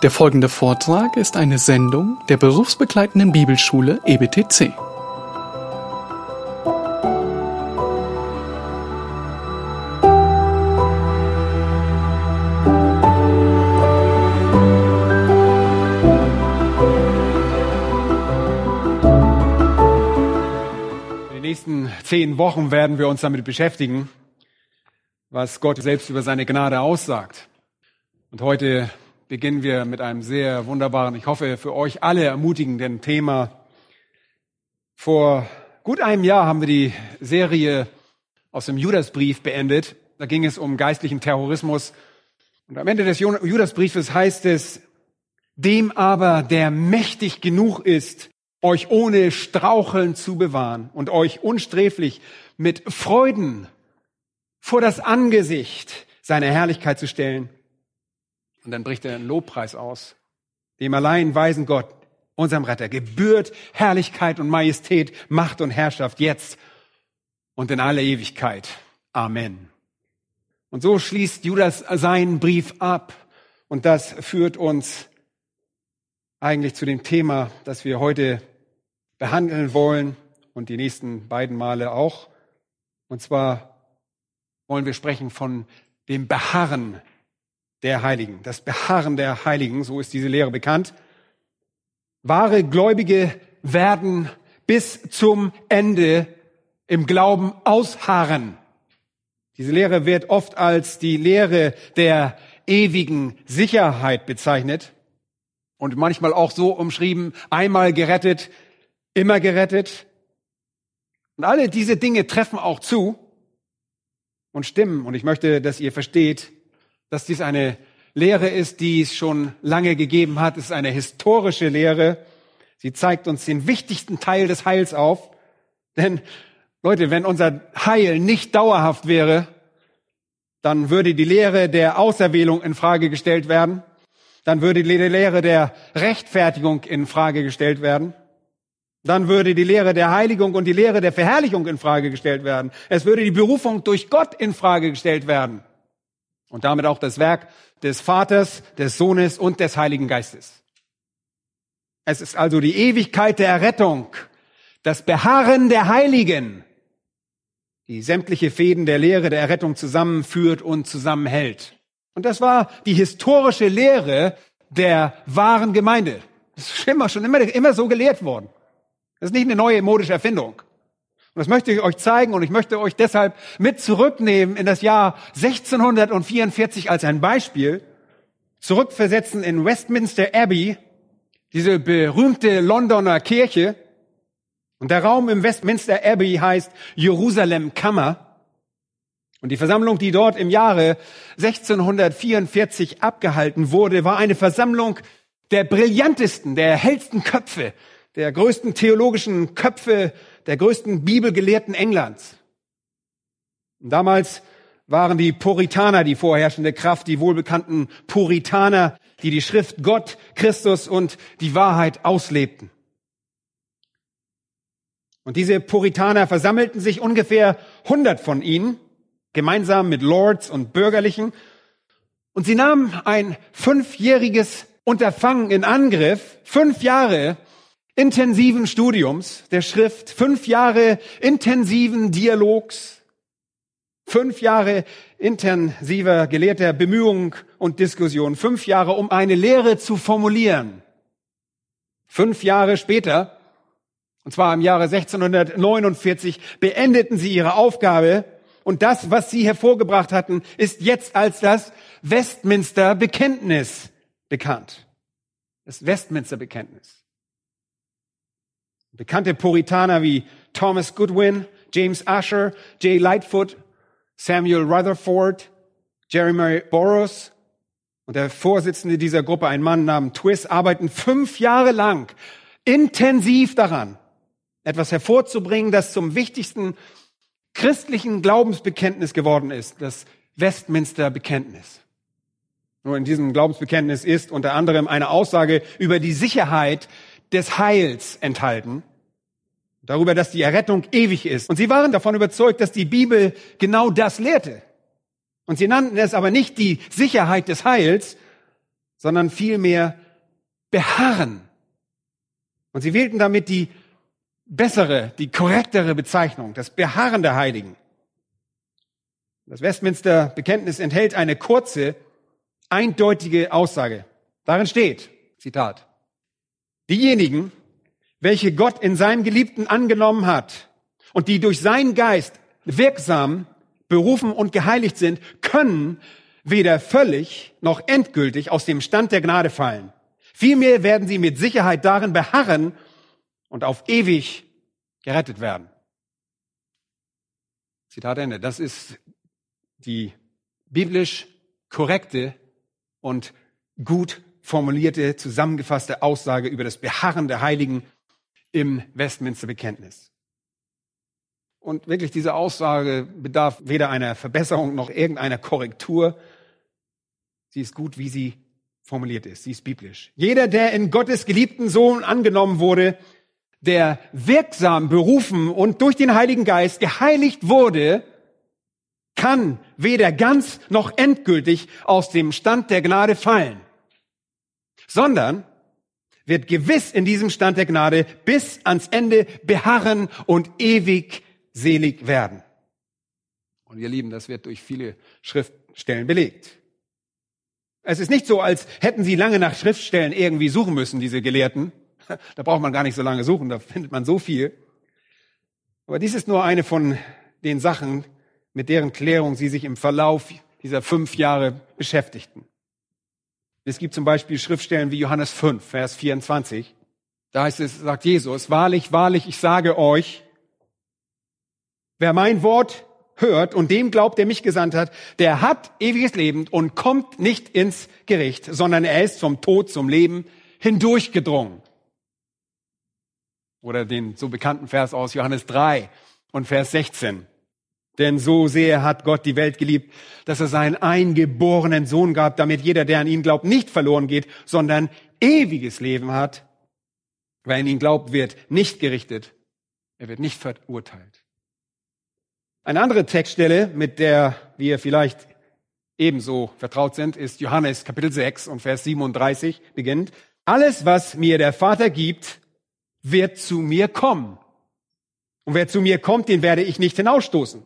Der folgende Vortrag ist eine Sendung der berufsbegleitenden Bibelschule EBTC. In den nächsten zehn Wochen werden wir uns damit beschäftigen, was Gott selbst über seine Gnade aussagt. Und heute beginnen wir mit einem sehr wunderbaren, ich hoffe für euch alle ermutigenden Thema. Vor gut einem Jahr haben wir die Serie aus dem Judasbrief beendet. Da ging es um geistlichen Terrorismus. Und am Ende des Judasbriefes heißt es, dem aber, der mächtig genug ist, euch ohne Straucheln zu bewahren und euch unsträflich mit Freuden vor das Angesicht seiner Herrlichkeit zu stellen. Und dann bricht er einen Lobpreis aus. Dem allein weisen Gott, unserem Retter, gebührt Herrlichkeit und Majestät, Macht und Herrschaft jetzt und in aller Ewigkeit. Amen. Und so schließt Judas seinen Brief ab. Und das führt uns eigentlich zu dem Thema, das wir heute behandeln wollen und die nächsten beiden Male auch. Und zwar wollen wir sprechen von dem Beharren der Heiligen. Das Beharren der Heiligen, so ist diese Lehre bekannt. Wahre Gläubige werden bis zum Ende im Glauben ausharren. Diese Lehre wird oft als die Lehre der ewigen Sicherheit bezeichnet und manchmal auch so umschrieben, einmal gerettet, immer gerettet. Und alle diese Dinge treffen auch zu und stimmen. Und ich möchte, dass ihr versteht, dass dies eine Lehre ist, die es schon lange gegeben hat. Es ist eine historische Lehre. Sie zeigt uns den wichtigsten Teil des Heils auf. Denn Leute, wenn unser Heil nicht dauerhaft wäre, dann würde die Lehre der Auserwählung in Frage gestellt werden. Dann würde die Lehre der Rechtfertigung in Frage gestellt werden. Dann würde die Lehre der Heiligung und die Lehre der Verherrlichung in Frage gestellt werden. Es würde die Berufung durch Gott in Frage gestellt werden. Und damit auch das Werk des Vaters, des Sohnes und des Heiligen Geistes. Es ist also die Ewigkeit der Errettung, das Beharren der Heiligen, die sämtliche Fäden der Lehre der Errettung zusammenführt und zusammenhält. Und das war die historische Lehre der wahren Gemeinde. Das ist immer, schon immer, immer so gelehrt worden. Das ist nicht eine neue modische Erfindung. Und das möchte ich euch zeigen und ich möchte euch deshalb mit zurücknehmen in das Jahr 1644 als ein Beispiel, zurückversetzen in Westminster Abbey, diese berühmte Londoner Kirche. Und der Raum im Westminster Abbey heißt Jerusalem Kammer. Und die Versammlung, die dort im Jahre 1644 abgehalten wurde, war eine Versammlung der brillantesten, der hellsten Köpfe, der größten theologischen Köpfe, der größten Bibelgelehrten Englands. Und damals waren die Puritaner die vorherrschende Kraft, die wohlbekannten Puritaner, die die Schrift Gott, Christus und die Wahrheit auslebten. Und diese Puritaner versammelten sich ungefähr 100 von ihnen, gemeinsam mit Lords und Bürgerlichen, und sie nahmen ein fünfjähriges Unterfangen in Angriff, fünf Jahre intensiven Studiums der Schrift, fünf Jahre intensiven Dialogs, fünf Jahre intensiver gelehrter Bemühungen und Diskussion, fünf Jahre, um eine Lehre zu formulieren. Fünf Jahre später, und zwar im Jahre 1649, beendeten sie ihre Aufgabe und das, was sie hervorgebracht hatten, ist jetzt als das Westminster Bekenntnis bekannt. Das Westminster Bekenntnis. Bekannte Puritaner wie Thomas Goodwin, James Asher, Jay Lightfoot, Samuel Rutherford, Jeremy Burroughs und der Vorsitzende dieser Gruppe, ein Mann namens Twist, arbeiten fünf Jahre lang intensiv daran, etwas hervorzubringen, das zum wichtigsten christlichen Glaubensbekenntnis geworden ist, das Westminster Bekenntnis. Nur in diesem Glaubensbekenntnis ist unter anderem eine Aussage über die Sicherheit des Heils enthalten, darüber, dass die Errettung ewig ist. Und sie waren davon überzeugt, dass die Bibel genau das lehrte. Und sie nannten es aber nicht die Sicherheit des Heils, sondern vielmehr beharren. Und sie wählten damit die bessere, die korrektere Bezeichnung, das Beharren der Heiligen. Das Westminster Bekenntnis enthält eine kurze, eindeutige Aussage. Darin steht, Zitat, diejenigen, welche Gott in seinem Geliebten angenommen hat und die durch seinen Geist wirksam, berufen und geheiligt sind, können weder völlig noch endgültig aus dem Stand der Gnade fallen. Vielmehr werden sie mit Sicherheit darin beharren und auf ewig gerettet werden. Zitat Ende. Das ist die biblisch korrekte und gut formulierte, zusammengefasste Aussage über das Beharren der Heiligen im Westminster Bekenntnis. Und wirklich diese Aussage bedarf weder einer Verbesserung noch irgendeiner Korrektur. Sie ist gut, wie sie formuliert ist. Sie ist biblisch. Jeder, der in Gottes geliebten Sohn angenommen wurde, der wirksam berufen und durch den Heiligen Geist geheiligt wurde, kann weder ganz noch endgültig aus dem Stand der Gnade fallen, sondern wird gewiss in diesem Stand der Gnade bis ans Ende beharren und ewig selig werden. Und ihr Lieben, das wird durch viele Schriftstellen belegt. Es ist nicht so, als hätten sie lange nach Schriftstellen irgendwie suchen müssen, diese Gelehrten. Da braucht man gar nicht so lange suchen, da findet man so viel. Aber dies ist nur eine von den Sachen, mit deren Klärung sie sich im Verlauf dieser fünf Jahre beschäftigten. Es gibt zum Beispiel Schriftstellen wie Johannes 5, Vers 24. Da heißt es, sagt Jesus, wahrlich, wahrlich, ich sage euch, wer mein Wort hört und dem glaubt, der mich gesandt hat, der hat ewiges Leben und kommt nicht ins Gericht, sondern er ist vom Tod zum Leben hindurchgedrungen. Oder den so bekannten Vers aus Johannes 3 und Vers 16. Denn so sehr hat Gott die Welt geliebt, dass er seinen eingeborenen Sohn gab, damit jeder, der an ihn glaubt, nicht verloren geht, sondern ewiges Leben hat. Wer an ihn glaubt, wird nicht gerichtet. Er wird nicht verurteilt. Eine andere Textstelle, mit der wir vielleicht ebenso vertraut sind, ist Johannes Kapitel 6 und Vers 37 beginnt. Alles, was mir der Vater gibt, wird zu mir kommen. Und wer zu mir kommt, den werde ich nicht hinausstoßen.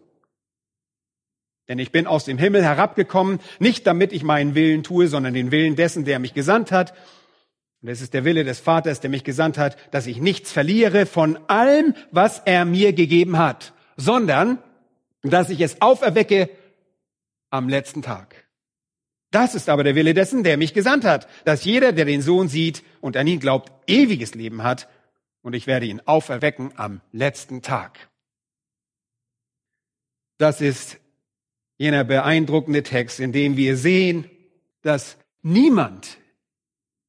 Denn ich bin aus dem Himmel herabgekommen, nicht damit ich meinen Willen tue, sondern den Willen dessen, der mich gesandt hat. Und es ist der Wille des Vaters, der mich gesandt hat, dass ich nichts verliere von allem, was er mir gegeben hat, sondern dass ich es auferwecke am letzten Tag. Das ist aber der Wille dessen, der mich gesandt hat, dass jeder, der den Sohn sieht und an ihn glaubt, ewiges Leben hat, und ich werde ihn auferwecken am letzten Tag. Das ist jener beeindruckende Text, in dem wir sehen, dass niemand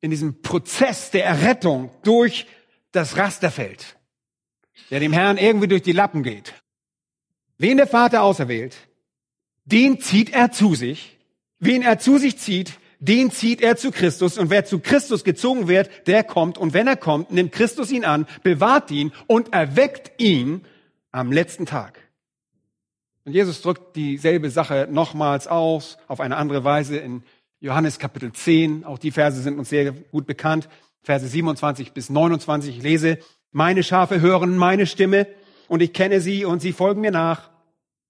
in diesem Prozess der Errettung durch das Raster fällt, der dem Herrn irgendwie durch die Lappen geht. Wen der Vater auserwählt, den zieht er zu sich. Wen er zu sich zieht, den zieht er zu Christus. Und wer zu Christus gezogen wird, der kommt. Und wenn er kommt, nimmt Christus ihn an, bewahrt ihn und erweckt ihn am letzten Tag. Und Jesus drückt dieselbe Sache nochmals aus, auf eine andere Weise in Johannes Kapitel 10. Auch die Verse sind uns sehr gut bekannt. Verse 27 bis 29. Ich lese, meine Schafe hören meine Stimme und ich kenne sie und sie folgen mir nach.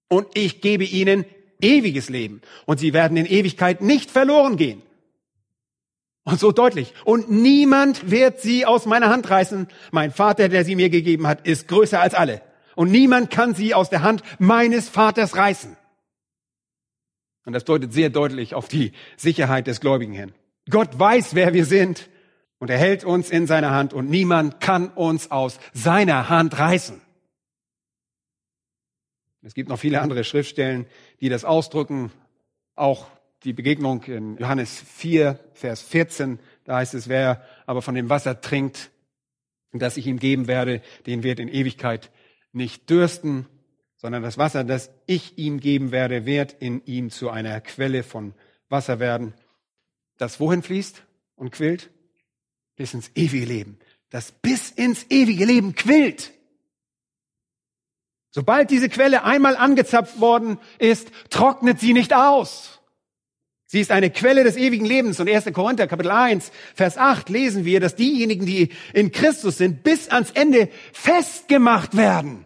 Und ich gebe ihnen ewiges Leben und sie werden in Ewigkeit nicht verloren gehen. Und so deutlich. Und niemand wird sie aus meiner Hand reißen. Mein Vater, der sie mir gegeben hat, ist größer als alle und niemand kann sie aus der Hand meines Vaters reißen. Und das deutet sehr deutlich auf die Sicherheit des Gläubigen hin. Gott weiß, wer wir sind und er hält uns in seiner Hand und niemand kann uns aus seiner Hand reißen. Es gibt noch viele andere Schriftstellen, die das ausdrücken. Auch die Begegnung in Johannes 4, Vers 14, da heißt es, wer aber von dem Wasser trinkt, das ich ihm geben werde, den wird in Ewigkeit nicht dürsten, sondern das Wasser, das ich ihm geben werde, wird in ihm zu einer Quelle von Wasser werden, das wohin fließt und quillt? Bis ins ewige Leben. Das bis ins ewige Leben quillt. Sobald diese Quelle einmal angezapft worden ist, trocknet sie nicht aus. Sie ist eine Quelle des ewigen Lebens. Und 1. Korinther Kapitel 1, Vers 8 lesen wir, dass diejenigen, die in Christus sind, bis ans Ende festgemacht werden.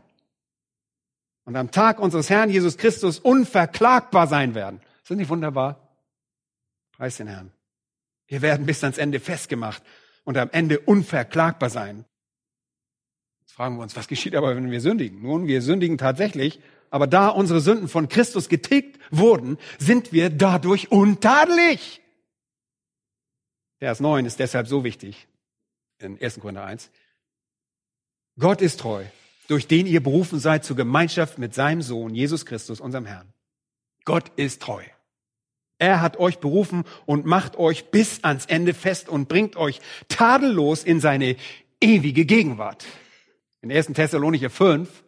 Und am Tag unseres Herrn Jesus Christus unverklagbar sein werden. Das nicht wunderbar? Preis den Herrn. Wir werden bis ans Ende festgemacht und am Ende unverklagbar sein. Jetzt fragen wir uns, was geschieht aber, wenn wir sündigen? Nun, wir sündigen tatsächlich aber da unsere Sünden von Christus getilgt wurden, sind wir dadurch untadelig. Vers 9 ist deshalb so wichtig in 1. Korinther 1. Gott ist treu, durch den ihr berufen seid zur Gemeinschaft mit seinem Sohn, Jesus Christus, unserem Herrn. Gott ist treu. Er hat euch berufen und macht euch bis ans Ende fest und bringt euch tadellos in seine ewige Gegenwart. In 1. Thessalonicher 5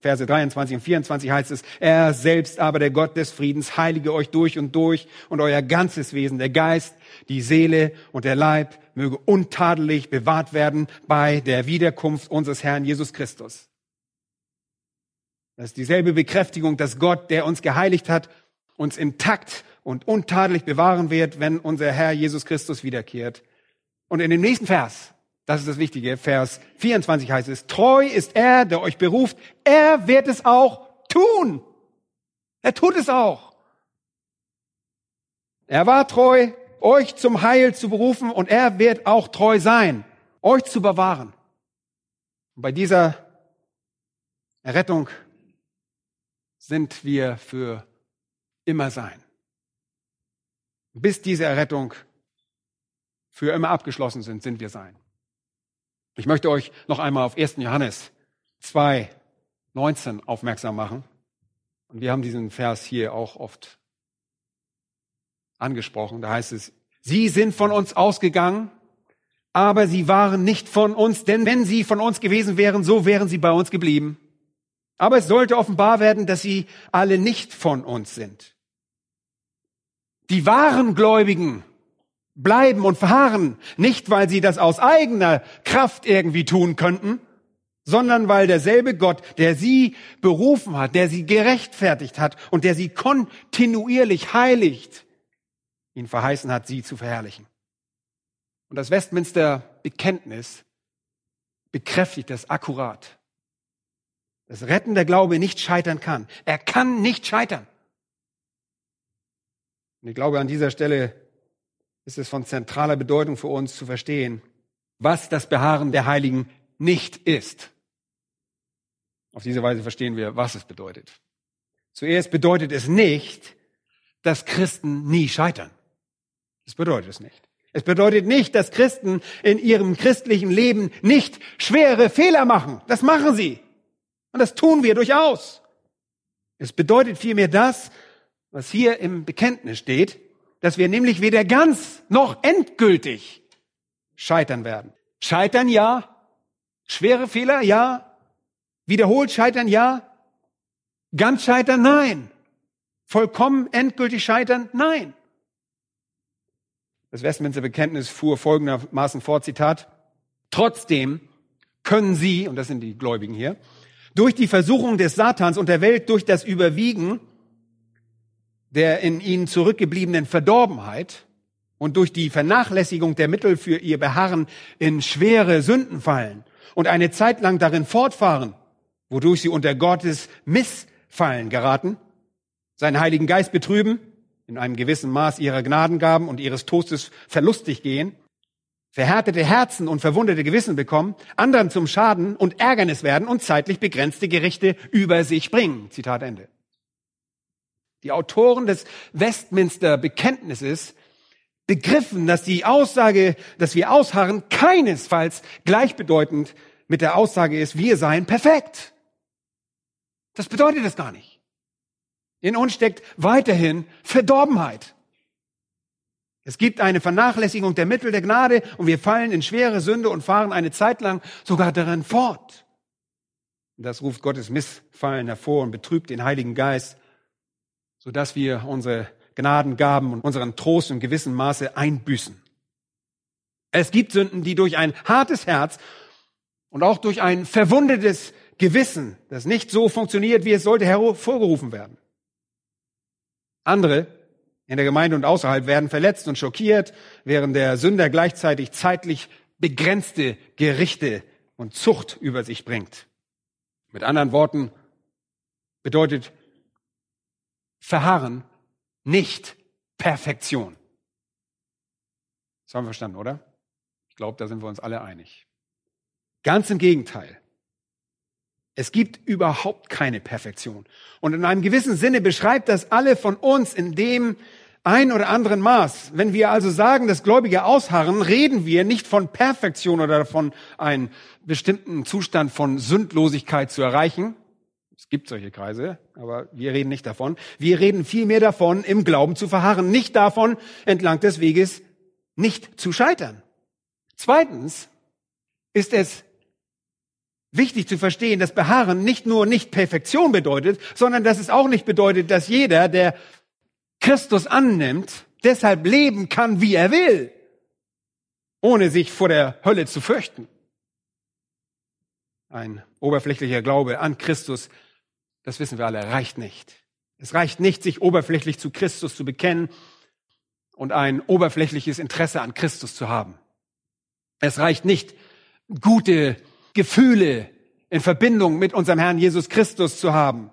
Verse 23 und 24 heißt es, er selbst aber, der Gott des Friedens, heilige euch durch und durch und euer ganzes Wesen, der Geist, die Seele und der Leib möge untadelig bewahrt werden bei der Wiederkunft unseres Herrn Jesus Christus. Das ist dieselbe Bekräftigung, dass Gott, der uns geheiligt hat, uns intakt und untadelig bewahren wird, wenn unser Herr Jesus Christus wiederkehrt. Und in dem nächsten Vers, das ist das Wichtige. Vers 24 heißt es, treu ist er, der euch beruft. Er wird es auch tun. Er tut es auch. Er war treu, euch zum Heil zu berufen und er wird auch treu sein, euch zu bewahren. Und bei dieser Errettung sind wir für immer sein. Bis diese Errettung für immer abgeschlossen sind, sind wir sein. Ich möchte euch noch einmal auf 1. Johannes 2, 19 aufmerksam machen. Und wir haben diesen Vers hier auch oft angesprochen. Da heißt es, Sie sind von uns ausgegangen, aber sie waren nicht von uns, denn wenn sie von uns gewesen wären, so wären sie bei uns geblieben. Aber es sollte offenbar werden, dass sie alle nicht von uns sind. Die wahren Gläubigen bleiben und verharren, nicht weil sie das aus eigener Kraft irgendwie tun könnten, sondern weil derselbe Gott, der sie berufen hat, der sie gerechtfertigt hat und der sie kontinuierlich heiligt, ihn verheißen hat, sie zu verherrlichen. Und das Westminster Bekenntnis bekräftigt das akkurat. Das Retten der Glaube nicht scheitern kann. Er kann nicht scheitern. Und ich glaube, an dieser Stelle ist es von zentraler Bedeutung für uns zu verstehen, was das Beharren der Heiligen nicht ist. Auf diese Weise verstehen wir, was es bedeutet. Zuerst bedeutet es nicht, dass Christen nie scheitern. Das bedeutet es nicht. Es bedeutet nicht, dass Christen in ihrem christlichen Leben nicht schwere Fehler machen. Das machen sie. Und das tun wir durchaus. Es bedeutet vielmehr das, was hier im Bekenntnis steht, dass wir nämlich weder ganz noch endgültig scheitern werden. Scheitern ja, schwere Fehler ja, wiederholt scheitern ja, ganz scheitern nein, vollkommen endgültig scheitern nein. Das Westminster Bekenntnis fuhr folgendermaßen fort, Zitat, trotzdem können sie, und das sind die Gläubigen hier, durch die Versuchung des Satans und der Welt, durch das Überwiegen der in ihnen zurückgebliebenen Verdorbenheit und durch die Vernachlässigung der Mittel für ihr Beharren in schwere Sünden fallen und eine Zeit lang darin fortfahren, wodurch sie unter Gottes Missfallen geraten, seinen Heiligen Geist betrüben, in einem gewissen Maß ihrer Gnadengaben und ihres Toastes verlustig gehen, verhärtete Herzen und verwundete Gewissen bekommen, anderen zum Schaden und Ärgernis werden und zeitlich begrenzte Gerichte über sich bringen. Zitat Ende. Die Autoren des Westminster Bekenntnisses begriffen, dass die Aussage, dass wir ausharren, keinesfalls gleichbedeutend mit der Aussage ist, wir seien perfekt. Das bedeutet es gar nicht. In uns steckt weiterhin Verdorbenheit. Es gibt eine Vernachlässigung der Mittel der Gnade und wir fallen in schwere Sünde und fahren eine Zeit lang sogar darin fort. Das ruft Gottes Missfallen hervor und betrübt den Heiligen Geist sodass wir unsere Gnadengaben und unseren Trost in gewissem Maße einbüßen. Es gibt Sünden, die durch ein hartes Herz und auch durch ein verwundetes Gewissen, das nicht so funktioniert, wie es sollte, hervorgerufen werden. Andere in der Gemeinde und außerhalb werden verletzt und schockiert, während der Sünder gleichzeitig zeitlich begrenzte Gerichte und Zucht über sich bringt. Mit anderen Worten bedeutet Verharren nicht Perfektion. Das haben wir verstanden, oder? Ich glaube, da sind wir uns alle einig. Ganz im Gegenteil. Es gibt überhaupt keine Perfektion. Und in einem gewissen Sinne beschreibt das alle von uns in dem ein oder anderen Maß. Wenn wir also sagen, dass Gläubige ausharren, reden wir nicht von Perfektion oder von einem bestimmten Zustand von Sündlosigkeit zu erreichen. Es gibt solche Kreise, aber wir reden nicht davon. Wir reden vielmehr davon, im Glauben zu verharren, nicht davon, entlang des Weges nicht zu scheitern. Zweitens ist es wichtig zu verstehen, dass Beharren nicht nur nicht Perfektion bedeutet, sondern dass es auch nicht bedeutet, dass jeder, der Christus annimmt, deshalb leben kann, wie er will, ohne sich vor der Hölle zu fürchten. Ein oberflächlicher Glaube an Christus, das wissen wir alle, reicht nicht. Es reicht nicht, sich oberflächlich zu Christus zu bekennen und ein oberflächliches Interesse an Christus zu haben. Es reicht nicht, gute Gefühle in Verbindung mit unserem Herrn Jesus Christus zu haben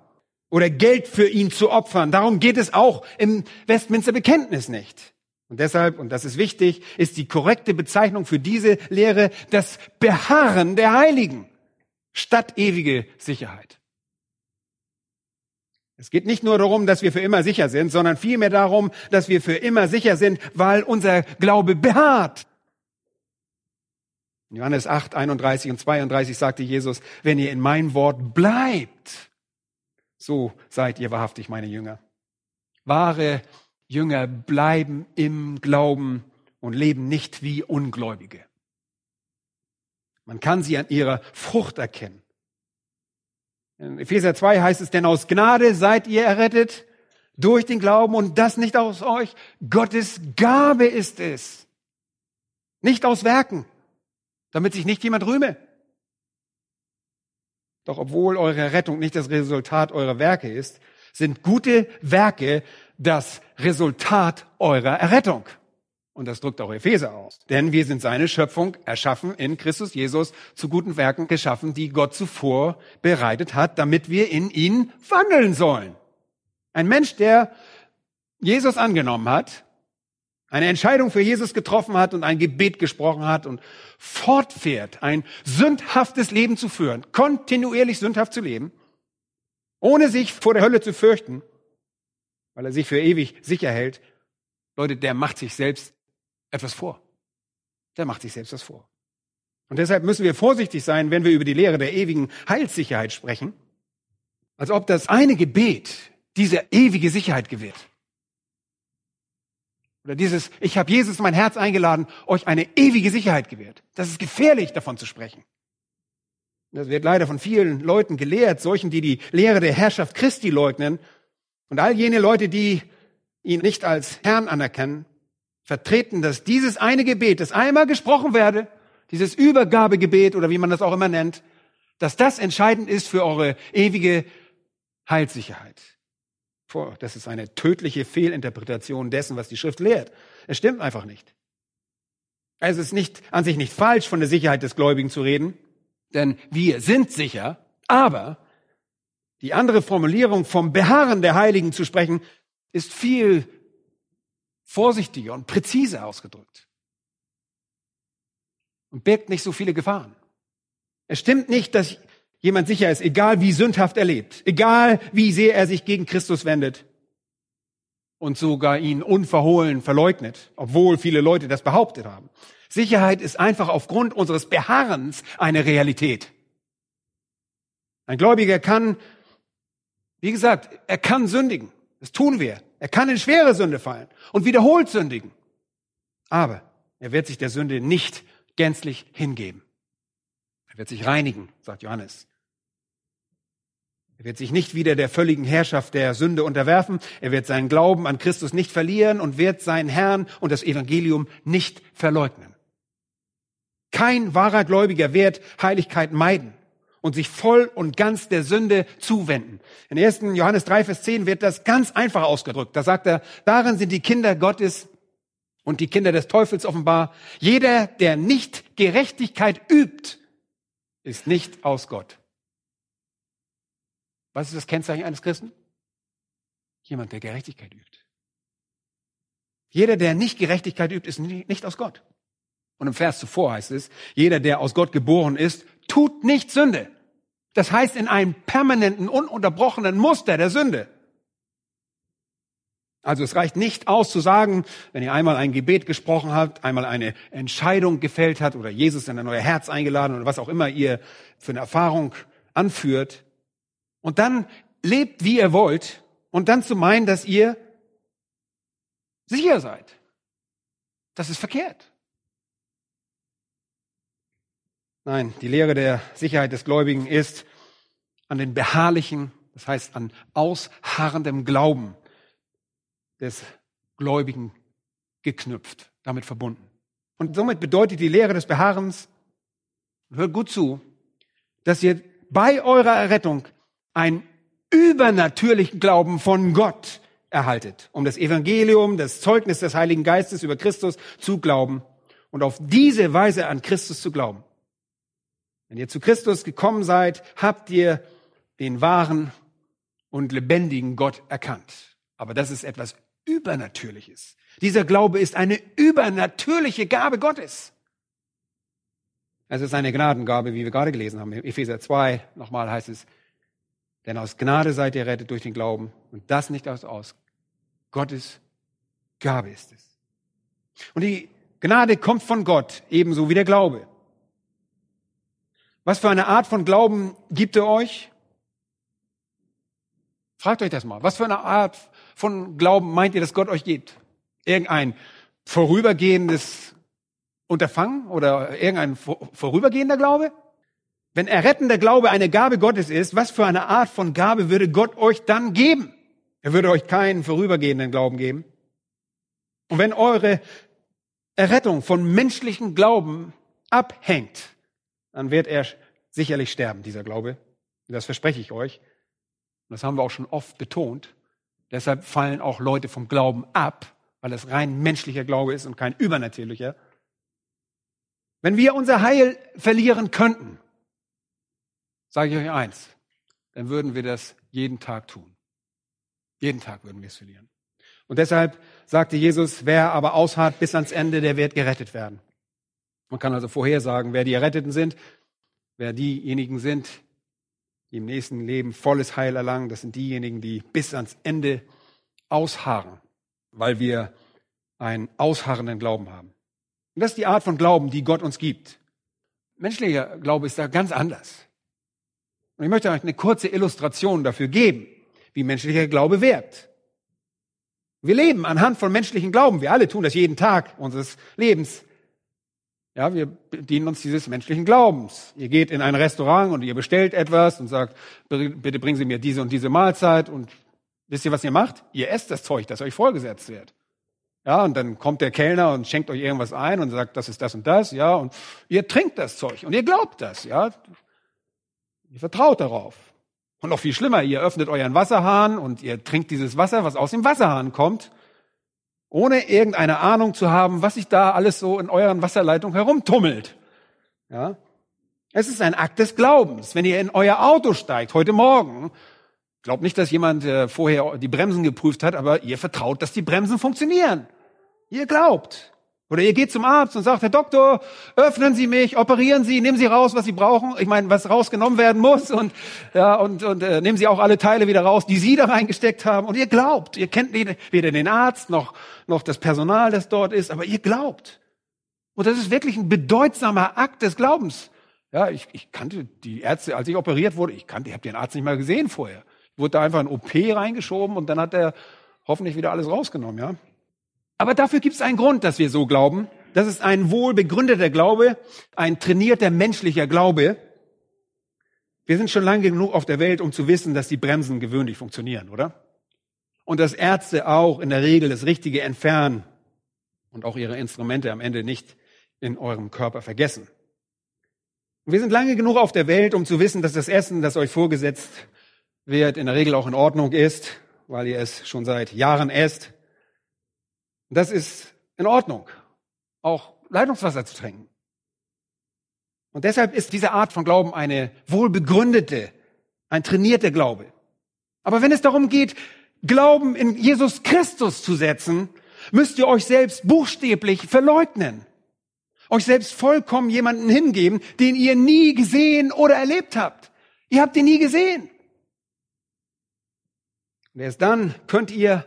oder Geld für ihn zu opfern. Darum geht es auch im Westminster Bekenntnis nicht. Und deshalb, und das ist wichtig, ist die korrekte Bezeichnung für diese Lehre das Beharren der Heiligen statt ewige Sicherheit. Es geht nicht nur darum, dass wir für immer sicher sind, sondern vielmehr darum, dass wir für immer sicher sind, weil unser Glaube beharrt. In Johannes 8, 31 und 32 sagte Jesus, wenn ihr in mein Wort bleibt, so seid ihr wahrhaftig meine Jünger. Wahre Jünger bleiben im Glauben und leben nicht wie Ungläubige. Man kann sie an ihrer Frucht erkennen. In Epheser 2 heißt es, denn aus Gnade seid ihr errettet durch den Glauben und das nicht aus euch. Gottes Gabe ist es. Nicht aus Werken, damit sich nicht jemand rühme. Doch obwohl eure Rettung nicht das Resultat eurer Werke ist, sind gute Werke das Resultat eurer Errettung. Und das drückt auch Epheser aus. Denn wir sind seine Schöpfung, erschaffen in Christus Jesus, zu guten Werken geschaffen, die Gott zuvor bereitet hat, damit wir in ihn wandeln sollen. Ein Mensch, der Jesus angenommen hat, eine Entscheidung für Jesus getroffen hat und ein Gebet gesprochen hat und fortfährt, ein sündhaftes Leben zu führen, kontinuierlich sündhaft zu leben, ohne sich vor der Hölle zu fürchten, weil er sich für ewig sicher hält, Leute, der macht sich selbst etwas vor. Der macht sich selbst was vor. Und deshalb müssen wir vorsichtig sein, wenn wir über die Lehre der ewigen Heilssicherheit sprechen, als ob das eine Gebet diese ewige Sicherheit gewährt. Oder dieses, ich habe Jesus mein Herz eingeladen, euch eine ewige Sicherheit gewährt. Das ist gefährlich, davon zu sprechen. Das wird leider von vielen Leuten gelehrt, solchen, die die Lehre der Herrschaft Christi leugnen. Und all jene Leute, die ihn nicht als Herrn anerkennen, vertreten, dass dieses eine Gebet, das einmal gesprochen werde, dieses Übergabegebet oder wie man das auch immer nennt, dass das entscheidend ist für eure ewige Heilssicherheit vor. Das ist eine tödliche Fehlinterpretation dessen, was die Schrift lehrt. Es stimmt einfach nicht. Es ist nicht, an sich nicht falsch, von der Sicherheit des Gläubigen zu reden, denn wir sind sicher, aber die andere Formulierung vom Beharren der Heiligen zu sprechen, ist viel vorsichtiger und präziser ausgedrückt und birgt nicht so viele Gefahren. Es stimmt nicht, dass jemand sicher ist, egal wie sündhaft er lebt, egal wie sehr er sich gegen Christus wendet und sogar ihn unverhohlen verleugnet, obwohl viele Leute das behauptet haben. Sicherheit ist einfach aufgrund unseres Beharrens eine Realität. Ein Gläubiger kann, wie gesagt, er kann sündigen. Das tun wir. Er kann in schwere Sünde fallen und wiederholt sündigen. Aber er wird sich der Sünde nicht gänzlich hingeben. Er wird sich reinigen, sagt Johannes. Er wird sich nicht wieder der völligen Herrschaft der Sünde unterwerfen. Er wird seinen Glauben an Christus nicht verlieren und wird seinen Herrn und das Evangelium nicht verleugnen. Kein wahrer Gläubiger wird Heiligkeit meiden und sich voll und ganz der Sünde zuwenden. In 1. Johannes 3, Vers 10 wird das ganz einfach ausgedrückt. Da sagt er, darin sind die Kinder Gottes und die Kinder des Teufels offenbar. Jeder, der nicht Gerechtigkeit übt, ist nicht aus Gott. Was ist das Kennzeichen eines Christen? Jemand, der Gerechtigkeit übt. Jeder, der nicht Gerechtigkeit übt, ist nicht aus Gott. Und im Vers zuvor heißt es, jeder, der aus Gott geboren ist, tut nicht Sünde. Das heißt in einem permanenten, ununterbrochenen Muster der Sünde. Also es reicht nicht aus zu sagen, wenn ihr einmal ein Gebet gesprochen habt, einmal eine Entscheidung gefällt hat oder Jesus in ein neues Herz eingeladen oder was auch immer ihr für eine Erfahrung anführt und dann lebt, wie ihr wollt und dann zu meinen, dass ihr sicher seid. Das ist verkehrt. Nein, die Lehre der Sicherheit des Gläubigen ist an den beharrlichen, das heißt an ausharrendem Glauben des Gläubigen geknüpft, damit verbunden. Und somit bedeutet die Lehre des Beharrens, hört gut zu, dass ihr bei eurer Errettung einen übernatürlichen Glauben von Gott erhaltet, um das Evangelium, das Zeugnis des Heiligen Geistes über Christus zu glauben und auf diese Weise an Christus zu glauben. Wenn ihr zu Christus gekommen seid, habt ihr den wahren und lebendigen Gott erkannt. Aber das ist etwas Übernatürliches. Dieser Glaube ist eine übernatürliche Gabe Gottes. Es ist eine Gnadengabe, wie wir gerade gelesen haben. In Epheser 2 nochmal heißt es, denn aus Gnade seid ihr rettet durch den Glauben und das nicht aus, aus Gottes Gabe ist es. Und die Gnade kommt von Gott, ebenso wie der Glaube. Was für eine Art von Glauben gibt er euch? Fragt euch das mal. Was für eine Art von Glauben meint ihr, dass Gott euch gibt? Irgendein vorübergehendes Unterfangen oder irgendein vorübergehender Glaube? Wenn errettender Glaube eine Gabe Gottes ist, was für eine Art von Gabe würde Gott euch dann geben? Er würde euch keinen vorübergehenden Glauben geben. Und wenn eure Errettung von menschlichen Glauben abhängt, dann wird er sicherlich sterben, dieser Glaube. Das verspreche ich euch. Das haben wir auch schon oft betont. Deshalb fallen auch Leute vom Glauben ab, weil es rein menschlicher Glaube ist und kein übernatürlicher. Wenn wir unser Heil verlieren könnten, sage ich euch eins, dann würden wir das jeden Tag tun. Jeden Tag würden wir es verlieren. Und deshalb sagte Jesus, wer aber ausharrt bis ans Ende, der wird gerettet werden. Man kann also vorhersagen, wer die Erretteten sind, wer diejenigen sind, die im nächsten Leben volles Heil erlangen. Das sind diejenigen, die bis ans Ende ausharren, weil wir einen ausharrenden Glauben haben. Und das ist die Art von Glauben, die Gott uns gibt. Menschlicher Glaube ist da ganz anders. Und ich möchte euch eine kurze Illustration dafür geben, wie menschlicher Glaube wirkt. Wir leben anhand von menschlichen Glauben. Wir alle tun das jeden Tag unseres Lebens. Ja, wir bedienen uns dieses menschlichen Glaubens. Ihr geht in ein Restaurant und ihr bestellt etwas und sagt, bitte bringen Sie mir diese und diese Mahlzeit und wisst ihr, was ihr macht? Ihr esst das Zeug, das euch vorgesetzt wird. Ja, und dann kommt der Kellner und schenkt euch irgendwas ein und sagt, das ist das und das, ja, und ihr trinkt das Zeug und ihr glaubt das, ja. Ihr vertraut darauf. Und noch viel schlimmer, ihr öffnet euren Wasserhahn und ihr trinkt dieses Wasser, was aus dem Wasserhahn kommt ohne irgendeine Ahnung zu haben, was sich da alles so in euren Wasserleitungen herumtummelt. Ja? Es ist ein Akt des Glaubens. Wenn ihr in euer Auto steigt, heute Morgen, glaubt nicht, dass jemand äh, vorher die Bremsen geprüft hat, aber ihr vertraut, dass die Bremsen funktionieren. Ihr glaubt. Oder ihr geht zum Arzt und sagt, Herr Doktor, öffnen Sie mich, operieren Sie, nehmen Sie raus, was Sie brauchen. Ich meine, was rausgenommen werden muss und ja und und äh, nehmen Sie auch alle Teile wieder raus, die Sie da reingesteckt haben. Und ihr glaubt, ihr kennt weder den Arzt noch noch das Personal, das dort ist, aber ihr glaubt. Und das ist wirklich ein bedeutsamer Akt des Glaubens. Ja, ich, ich kannte die Ärzte, als ich operiert wurde, ich kannte, ich habe den Arzt nicht mal gesehen vorher. Ich wurde da einfach in OP reingeschoben und dann hat er hoffentlich wieder alles rausgenommen, ja. Aber dafür gibt es einen Grund, dass wir so glauben. Das ist ein wohl begründeter Glaube, ein trainierter menschlicher Glaube. Wir sind schon lange genug auf der Welt, um zu wissen, dass die Bremsen gewöhnlich funktionieren, oder? Und dass Ärzte auch in der Regel das Richtige entfernen und auch ihre Instrumente am Ende nicht in eurem Körper vergessen. Wir sind lange genug auf der Welt, um zu wissen, dass das Essen, das euch vorgesetzt wird, in der Regel auch in Ordnung ist, weil ihr es schon seit Jahren esst. Das ist in Ordnung, auch Leitungswasser zu trinken. Und deshalb ist diese Art von Glauben eine wohlbegründete, ein trainierter Glaube. Aber wenn es darum geht, Glauben in Jesus Christus zu setzen, müsst ihr euch selbst buchstäblich verleugnen. Euch selbst vollkommen jemanden hingeben, den ihr nie gesehen oder erlebt habt. Ihr habt ihn nie gesehen. Und erst dann könnt ihr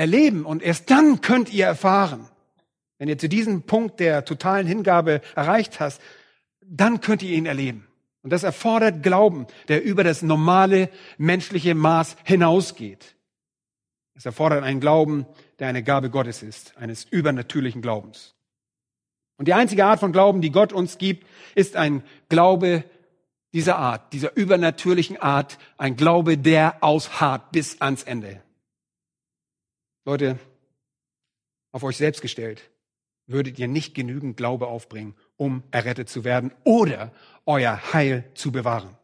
erleben und erst dann könnt ihr erfahren. Wenn ihr zu diesem Punkt der totalen Hingabe erreicht hast, dann könnt ihr ihn erleben. Und das erfordert Glauben, der über das normale menschliche Maß hinausgeht. Es erfordert einen Glauben, der eine Gabe Gottes ist, eines übernatürlichen Glaubens. Und die einzige Art von Glauben, die Gott uns gibt, ist ein Glaube dieser Art, dieser übernatürlichen Art, ein Glaube, der ausharrt bis ans Ende. Leute, auf euch selbst gestellt, würdet ihr nicht genügend Glaube aufbringen, um errettet zu werden oder euer Heil zu bewahren.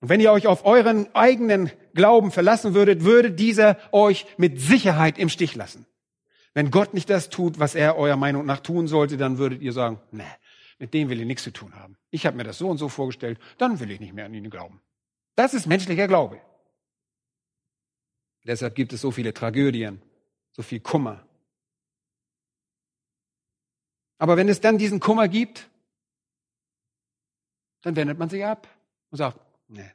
Und wenn ihr euch auf euren eigenen Glauben verlassen würdet, würde dieser euch mit Sicherheit im Stich lassen. Wenn Gott nicht das tut, was er eurer Meinung nach tun sollte, dann würdet ihr sagen, nee, mit dem will ich nichts zu tun haben. Ich habe mir das so und so vorgestellt, dann will ich nicht mehr an ihn glauben. Das ist menschlicher Glaube. Deshalb gibt es so viele Tragödien, so viel Kummer, aber wenn es dann diesen Kummer gibt, dann wendet man sich ab und sagt, nee,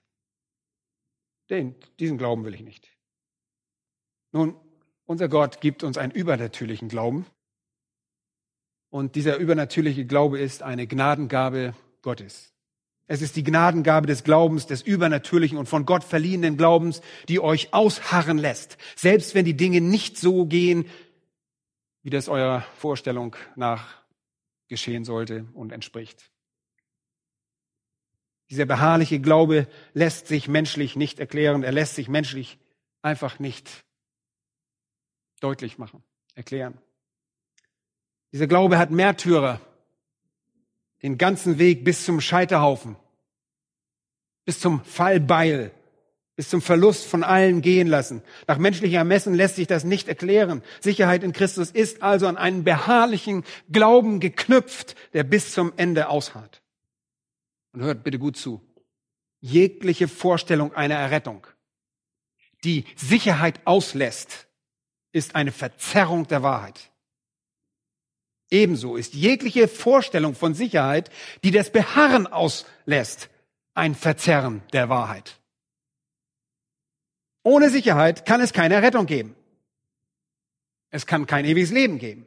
den, diesen Glauben will ich nicht. Nun, unser Gott gibt uns einen übernatürlichen Glauben. Und dieser übernatürliche Glaube ist eine Gnadengabe Gottes. Es ist die Gnadengabe des Glaubens, des übernatürlichen und von Gott verliehenen Glaubens, die euch ausharren lässt, selbst wenn die Dinge nicht so gehen, wie das eurer Vorstellung nach geschehen sollte und entspricht. Dieser beharrliche Glaube lässt sich menschlich nicht erklären. Er lässt sich menschlich einfach nicht deutlich machen, erklären. Dieser Glaube hat Märtyrer den ganzen Weg bis zum Scheiterhaufen, bis zum Fallbeil bis zum Verlust von allen gehen lassen. Nach menschlichem Ermessen lässt sich das nicht erklären. Sicherheit in Christus ist also an einen beharrlichen Glauben geknüpft, der bis zum Ende ausharrt. Und hört bitte gut zu. Jegliche Vorstellung einer Errettung, die Sicherheit auslässt, ist eine Verzerrung der Wahrheit. Ebenso ist jegliche Vorstellung von Sicherheit, die das Beharren auslässt, ein Verzerren der Wahrheit. Ohne Sicherheit kann es keine Rettung geben. Es kann kein ewiges Leben geben,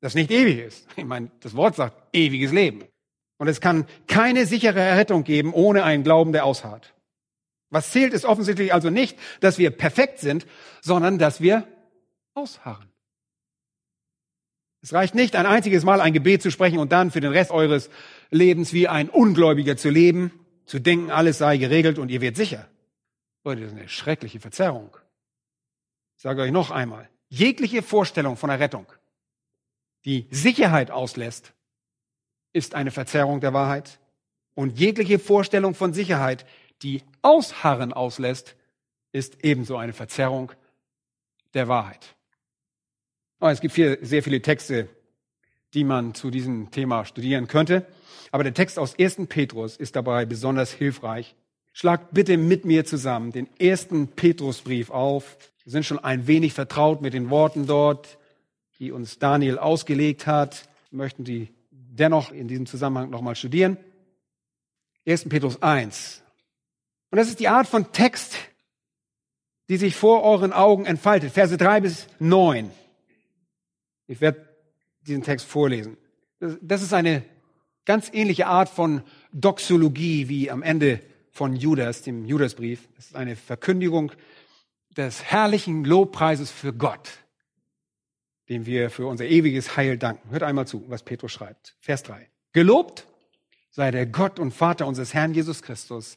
das nicht ewig ist. Ich meine, das Wort sagt ewiges Leben. Und es kann keine sichere Errettung geben ohne einen Glauben, der ausharrt. Was zählt, ist offensichtlich also nicht, dass wir perfekt sind, sondern dass wir ausharren. Es reicht nicht, ein einziges Mal ein Gebet zu sprechen und dann für den Rest eures Lebens wie ein Ungläubiger zu leben, zu denken, alles sei geregelt und ihr werdet sicher. Leute, das ist eine schreckliche Verzerrung. Ich sage euch noch einmal, jegliche Vorstellung von Errettung, die Sicherheit auslässt, ist eine Verzerrung der Wahrheit. Und jegliche Vorstellung von Sicherheit, die Ausharren auslässt, ist ebenso eine Verzerrung der Wahrheit. Oh, es gibt viel, sehr viele Texte, die man zu diesem Thema studieren könnte. Aber der Text aus 1. Petrus ist dabei besonders hilfreich, Schlagt bitte mit mir zusammen den ersten Petrusbrief auf. Wir sind schon ein wenig vertraut mit den Worten dort, die uns Daniel ausgelegt hat. Wir möchten die dennoch in diesem Zusammenhang nochmal studieren. 1. Petrus 1. Und das ist die Art von Text, die sich vor euren Augen entfaltet. Verse 3 bis 9. Ich werde diesen Text vorlesen. Das ist eine ganz ähnliche Art von Doxologie wie am Ende von Judas, dem Judasbrief. Das ist eine Verkündigung des herrlichen Lobpreises für Gott, dem wir für unser ewiges Heil danken. Hört einmal zu, was Petrus schreibt. Vers 3. Gelobt sei der Gott und Vater unseres Herrn Jesus Christus,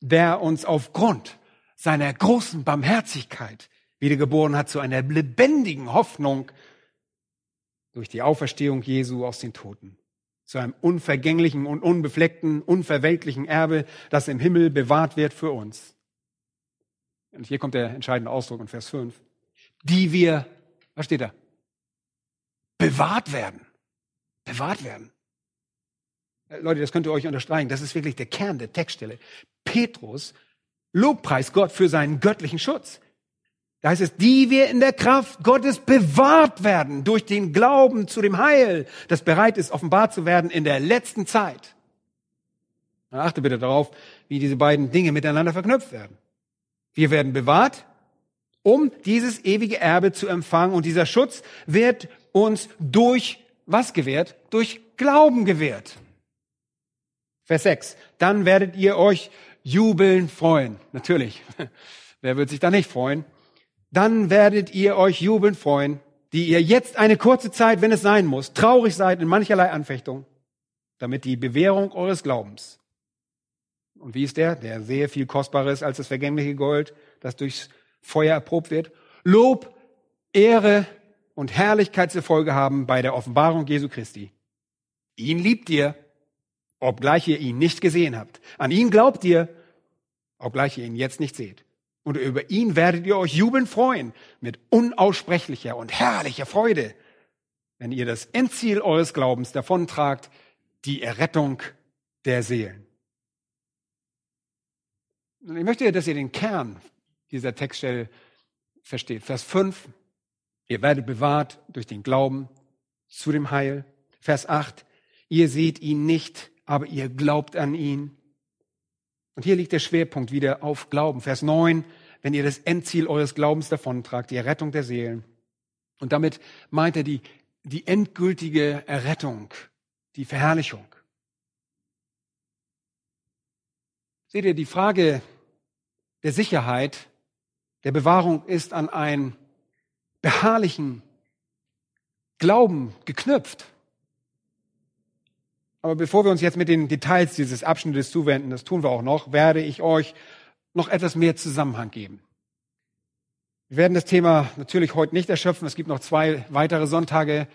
der uns aufgrund seiner großen Barmherzigkeit wiedergeboren hat zu einer lebendigen Hoffnung durch die Auferstehung Jesu aus den Toten zu einem unvergänglichen und unbefleckten, unverweltlichen Erbe, das im Himmel bewahrt wird für uns. Und hier kommt der entscheidende Ausdruck in Vers 5. Die wir, was steht da? Bewahrt werden. Bewahrt werden. Äh, Leute, das könnt ihr euch unterstreichen. Das ist wirklich der Kern der Textstelle. Petrus Lobpreis Gott für seinen göttlichen Schutz. Da heißt es, die wir in der Kraft Gottes bewahrt werden durch den Glauben zu dem Heil, das bereit ist, offenbar zu werden in der letzten Zeit. Achte bitte darauf, wie diese beiden Dinge miteinander verknüpft werden. Wir werden bewahrt, um dieses ewige Erbe zu empfangen. Und dieser Schutz wird uns durch was gewährt? Durch Glauben gewährt. Vers 6. Dann werdet ihr euch jubeln freuen. Natürlich. Wer wird sich da nicht freuen? Dann werdet ihr euch jubeln freuen, die ihr jetzt eine kurze Zeit, wenn es sein muss, traurig seid in mancherlei Anfechtung, damit die Bewährung eures Glaubens. Und wie ist der? Der sehr viel kostbarer als das vergängliche Gold, das durchs Feuer erprobt wird. Lob, Ehre und Herrlichkeit zur Folge haben bei der Offenbarung Jesu Christi. Ihn liebt ihr, obgleich ihr ihn nicht gesehen habt. An ihn glaubt ihr, obgleich ihr ihn jetzt nicht seht. Und über ihn werdet ihr euch jubeln freuen mit unaussprechlicher und herrlicher Freude, wenn ihr das Endziel eures Glaubens davontragt, die Errettung der Seelen. Und ich möchte, dass ihr den Kern dieser Textstelle versteht. Vers 5, ihr werdet bewahrt durch den Glauben zu dem Heil. Vers 8, ihr seht ihn nicht, aber ihr glaubt an ihn. Und hier liegt der Schwerpunkt wieder auf Glauben. Vers 9, wenn ihr das Endziel eures Glaubens davontragt, die Errettung der Seelen. Und damit meint er die, die endgültige Errettung, die Verherrlichung. Seht ihr, die Frage der Sicherheit, der Bewahrung ist an einen beharrlichen Glauben geknüpft. Aber bevor wir uns jetzt mit den Details dieses Abschnittes zuwenden, das tun wir auch noch, werde ich euch noch etwas mehr Zusammenhang geben. Wir werden das Thema natürlich heute nicht erschöpfen. Es gibt noch zwei weitere Sonntage,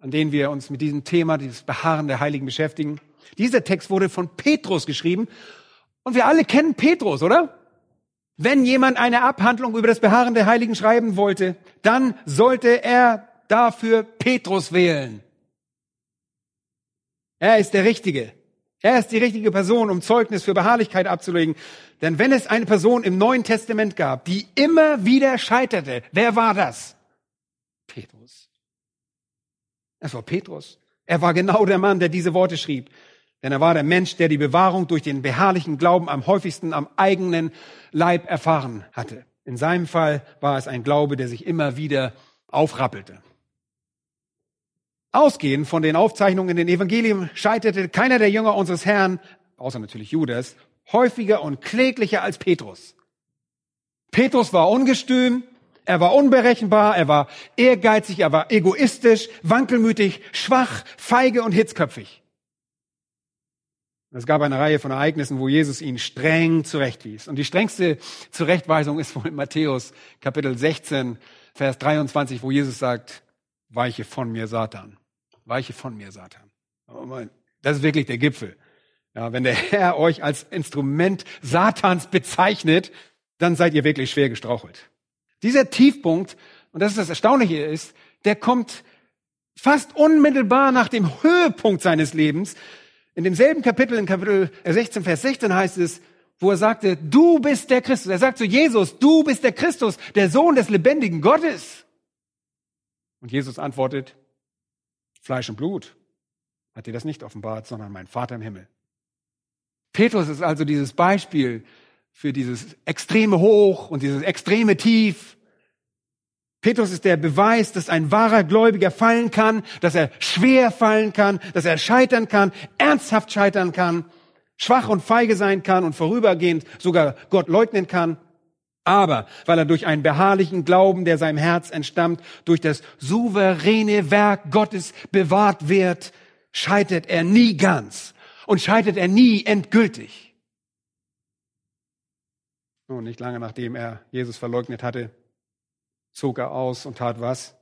an denen wir uns mit diesem Thema, dieses Beharren der Heiligen beschäftigen. Dieser Text wurde von Petrus geschrieben und wir alle kennen Petrus, oder? Wenn jemand eine Abhandlung über das Beharren der Heiligen schreiben wollte, dann sollte er dafür Petrus wählen. Er ist der Richtige. Er ist die richtige Person, um Zeugnis für Beharrlichkeit abzulegen. Denn wenn es eine Person im Neuen Testament gab, die immer wieder scheiterte, wer war das? Petrus. Es war Petrus. Er war genau der Mann, der diese Worte schrieb. Denn er war der Mensch, der die Bewahrung durch den beharrlichen Glauben am häufigsten am eigenen Leib erfahren hatte. In seinem Fall war es ein Glaube, der sich immer wieder aufrappelte. Ausgehend von den Aufzeichnungen in den Evangelien scheiterte keiner der Jünger unseres Herrn, außer natürlich Judas, häufiger und kläglicher als Petrus. Petrus war ungestüm, er war unberechenbar, er war ehrgeizig, er war egoistisch, wankelmütig, schwach, feige und hitzköpfig. Es gab eine Reihe von Ereignissen, wo Jesus ihn streng zurechtwies. Und die strengste Zurechtweisung ist wohl in Matthäus Kapitel 16, Vers 23, wo Jesus sagt, weiche von mir, Satan weiche von mir, Satan. Das ist wirklich der Gipfel. Ja, wenn der Herr euch als Instrument Satans bezeichnet, dann seid ihr wirklich schwer gestrauchelt. Dieser Tiefpunkt, und das ist das Erstaunliche ist, der kommt fast unmittelbar nach dem Höhepunkt seines Lebens. In demselben Kapitel, in Kapitel 16, Vers 16 heißt es, wo er sagte, du bist der Christus. Er sagt zu Jesus, du bist der Christus, der Sohn des lebendigen Gottes. Und Jesus antwortet, Fleisch und Blut hat dir das nicht offenbart, sondern mein Vater im Himmel. Petrus ist also dieses Beispiel für dieses extreme Hoch und dieses extreme Tief. Petrus ist der Beweis, dass ein wahrer Gläubiger fallen kann, dass er schwer fallen kann, dass er scheitern kann, ernsthaft scheitern kann, schwach und feige sein kann und vorübergehend sogar Gott leugnen kann. Aber weil er durch einen beharrlichen Glauben, der seinem Herz entstammt, durch das souveräne Werk Gottes bewahrt wird, scheitert er nie ganz und scheitert er nie endgültig. Nun, nicht lange nachdem er Jesus verleugnet hatte, zog er aus und tat was?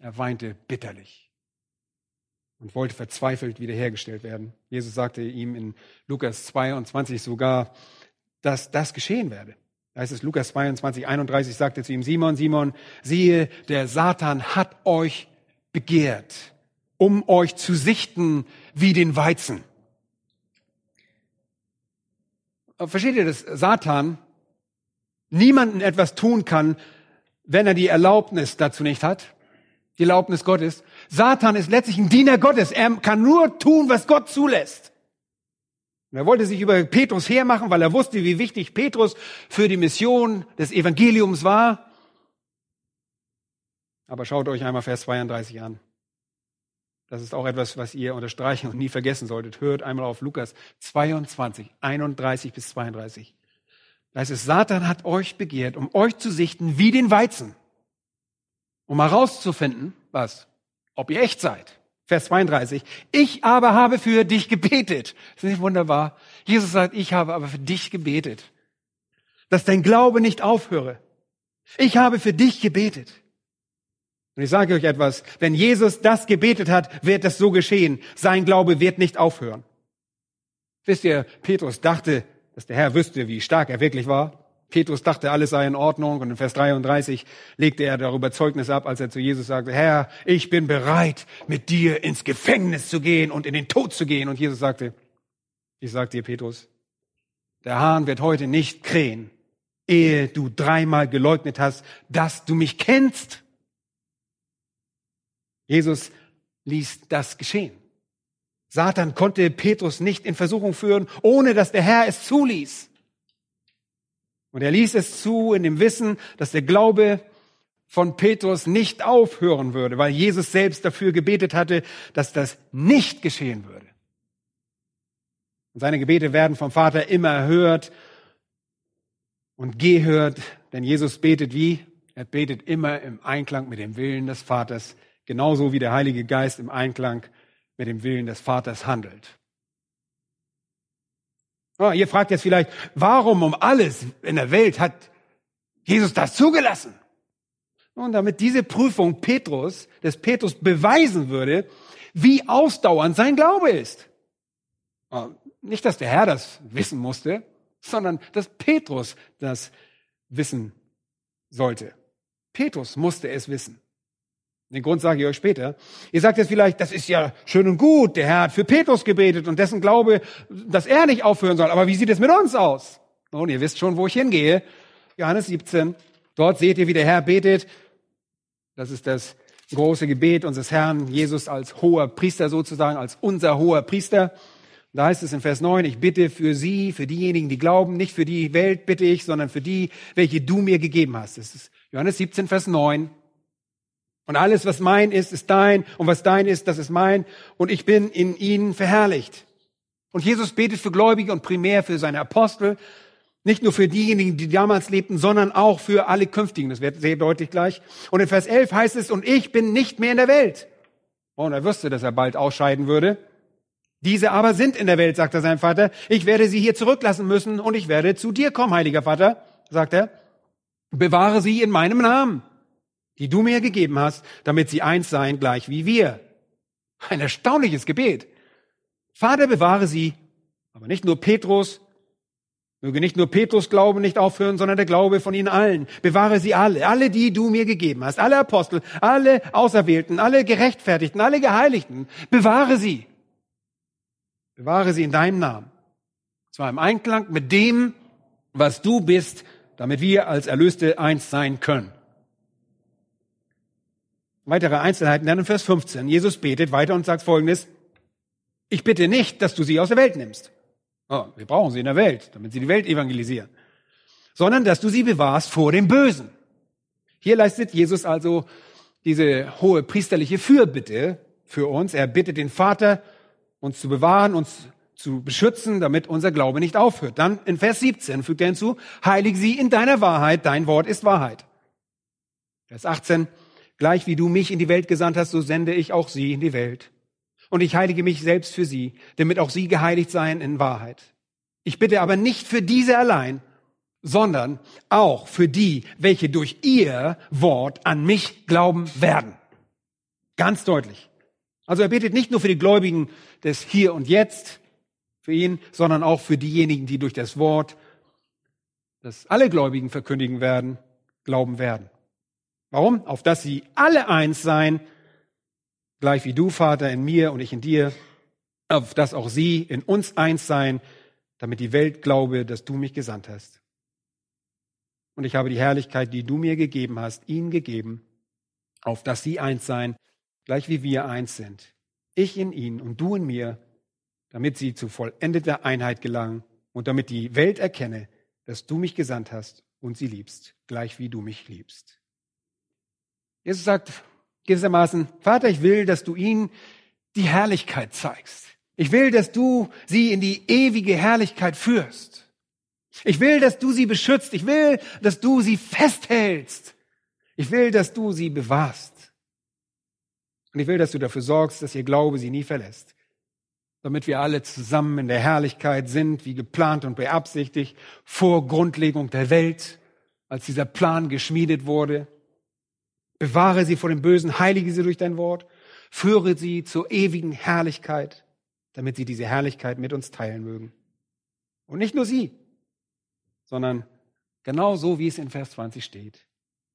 Er weinte bitterlich. und wollte verzweifelt wiederhergestellt werden. Jesus sagte ihm in Lukas 22 sogar, dass das geschehen werde. Da heißt es Lukas 22, 31 sagte zu ihm, Simon, Simon, siehe, der Satan hat euch begehrt, um euch zu sichten wie den Weizen. Versteht ihr das? Satan niemanden etwas tun kann, wenn er die Erlaubnis dazu nicht hat. Die Erlaubnis Gottes. Satan ist letztlich ein Diener Gottes. Er kann nur tun, was Gott zulässt. Und er wollte sich über Petrus hermachen, weil er wusste, wie wichtig Petrus für die Mission des Evangeliums war. Aber schaut euch einmal Vers 32 an. Das ist auch etwas, was ihr unterstreichen und nie vergessen solltet. Hört einmal auf Lukas 22, 31 bis 32. Da heißt es, Satan hat euch begehrt, um euch zu sichten wie den Weizen. Um herauszufinden, was? Ob ihr echt seid. Vers 32. Ich aber habe für dich gebetet. Ist nicht wunderbar? Jesus sagt, ich habe aber für dich gebetet. Dass dein Glaube nicht aufhöre. Ich habe für dich gebetet. Und ich sage euch etwas, wenn Jesus das gebetet hat, wird es so geschehen. Sein Glaube wird nicht aufhören. Wisst ihr, Petrus dachte, dass der Herr wüsste, wie stark er wirklich war. Petrus dachte, alles sei in Ordnung und in Vers 33 legte er darüber Zeugnis ab, als er zu Jesus sagte, Herr, ich bin bereit, mit dir ins Gefängnis zu gehen und in den Tod zu gehen. Und Jesus sagte, ich sag dir, Petrus, der Hahn wird heute nicht krähen, ehe du dreimal geleugnet hast, dass du mich kennst. Jesus ließ das geschehen. Satan konnte Petrus nicht in Versuchung führen, ohne dass der Herr es zuließ. Und er ließ es zu in dem Wissen, dass der Glaube von Petrus nicht aufhören würde, weil Jesus selbst dafür gebetet hatte, dass das nicht geschehen würde. Und seine Gebete werden vom Vater immer erhört und gehört, denn Jesus betet wie? Er betet immer im Einklang mit dem Willen des Vaters, genauso wie der Heilige Geist im Einklang mit dem Willen des Vaters handelt. Ihr fragt jetzt vielleicht, warum um alles in der Welt hat Jesus das zugelassen? Und damit diese Prüfung Petrus, des Petrus beweisen würde, wie ausdauernd sein Glaube ist. Nicht, dass der Herr das wissen musste, sondern dass Petrus das wissen sollte. Petrus musste es wissen. Den Grund sage ich euch später. Ihr sagt jetzt vielleicht, das ist ja schön und gut. Der Herr hat für Petrus gebetet und dessen Glaube, dass er nicht aufhören soll. Aber wie sieht es mit uns aus? Nun, ihr wisst schon, wo ich hingehe. Johannes 17. Dort seht ihr, wie der Herr betet. Das ist das große Gebet unseres Herrn Jesus als hoher Priester sozusagen, als unser hoher Priester. Da heißt es in Vers 9, ich bitte für sie, für diejenigen, die glauben, nicht für die Welt bitte ich, sondern für die, welche du mir gegeben hast. Das ist Johannes 17, Vers 9. Und alles, was mein ist, ist dein. Und was dein ist, das ist mein. Und ich bin in ihnen verherrlicht. Und Jesus betet für Gläubige und primär für seine Apostel. Nicht nur für diejenigen, die damals lebten, sondern auch für alle Künftigen. Das wird sehr deutlich gleich. Und in Vers 11 heißt es, und ich bin nicht mehr in der Welt. Oh, und er wusste, dass er bald ausscheiden würde. Diese aber sind in der Welt, sagt er seinem Vater. Ich werde sie hier zurücklassen müssen und ich werde zu dir kommen, heiliger Vater, sagt er. Bewahre sie in meinem Namen die du mir gegeben hast, damit sie eins seien, gleich wie wir. Ein erstaunliches Gebet. Vater, bewahre sie, aber nicht nur Petrus, möge nicht nur Petrus Glauben nicht aufhören, sondern der Glaube von ihnen allen. Bewahre sie alle, alle, die du mir gegeben hast, alle Apostel, alle Auserwählten, alle Gerechtfertigten, alle Geheiligten. Bewahre sie. Bewahre sie in deinem Namen. Zwar im Einklang mit dem, was du bist, damit wir als Erlöste eins sein können. Weitere Einzelheiten dann in Vers 15. Jesus betet weiter und sagt folgendes. Ich bitte nicht, dass du sie aus der Welt nimmst. Oh, wir brauchen sie in der Welt, damit sie die Welt evangelisieren. Sondern, dass du sie bewahrst vor dem Bösen. Hier leistet Jesus also diese hohe priesterliche Fürbitte für uns. Er bittet den Vater, uns zu bewahren, uns zu beschützen, damit unser Glaube nicht aufhört. Dann in Vers 17 fügt er hinzu, heilig sie in deiner Wahrheit, dein Wort ist Wahrheit. Vers 18, Gleich wie du mich in die Welt gesandt hast, so sende ich auch sie in die Welt. Und ich heilige mich selbst für sie, damit auch sie geheiligt seien in Wahrheit. Ich bitte aber nicht für diese allein, sondern auch für die, welche durch ihr Wort an mich glauben werden. Ganz deutlich. Also er betet nicht nur für die Gläubigen des Hier und Jetzt, für ihn, sondern auch für diejenigen, die durch das Wort, das alle Gläubigen verkündigen werden, glauben werden. Warum? Auf dass sie alle eins seien, gleich wie du, Vater, in mir und ich in dir, auf dass auch sie in uns eins seien, damit die Welt glaube, dass du mich gesandt hast. Und ich habe die Herrlichkeit, die du mir gegeben hast, ihnen gegeben, auf dass sie eins seien, gleich wie wir eins sind. Ich in ihnen und du in mir, damit sie zu vollendeter Einheit gelangen und damit die Welt erkenne, dass du mich gesandt hast und sie liebst, gleich wie du mich liebst. Jesus sagt gewissermaßen, Vater, ich will, dass du ihnen die Herrlichkeit zeigst. Ich will, dass du sie in die ewige Herrlichkeit führst. Ich will, dass du sie beschützt. Ich will, dass du sie festhältst. Ich will, dass du sie bewahrst. Und ich will, dass du dafür sorgst, dass ihr Glaube sie nie verlässt. Damit wir alle zusammen in der Herrlichkeit sind, wie geplant und beabsichtigt, vor Grundlegung der Welt, als dieser Plan geschmiedet wurde. Bewahre sie vor dem Bösen, heilige sie durch dein Wort, führe sie zur ewigen Herrlichkeit, damit sie diese Herrlichkeit mit uns teilen mögen. Und nicht nur sie, sondern genau so, wie es in Vers 20 steht.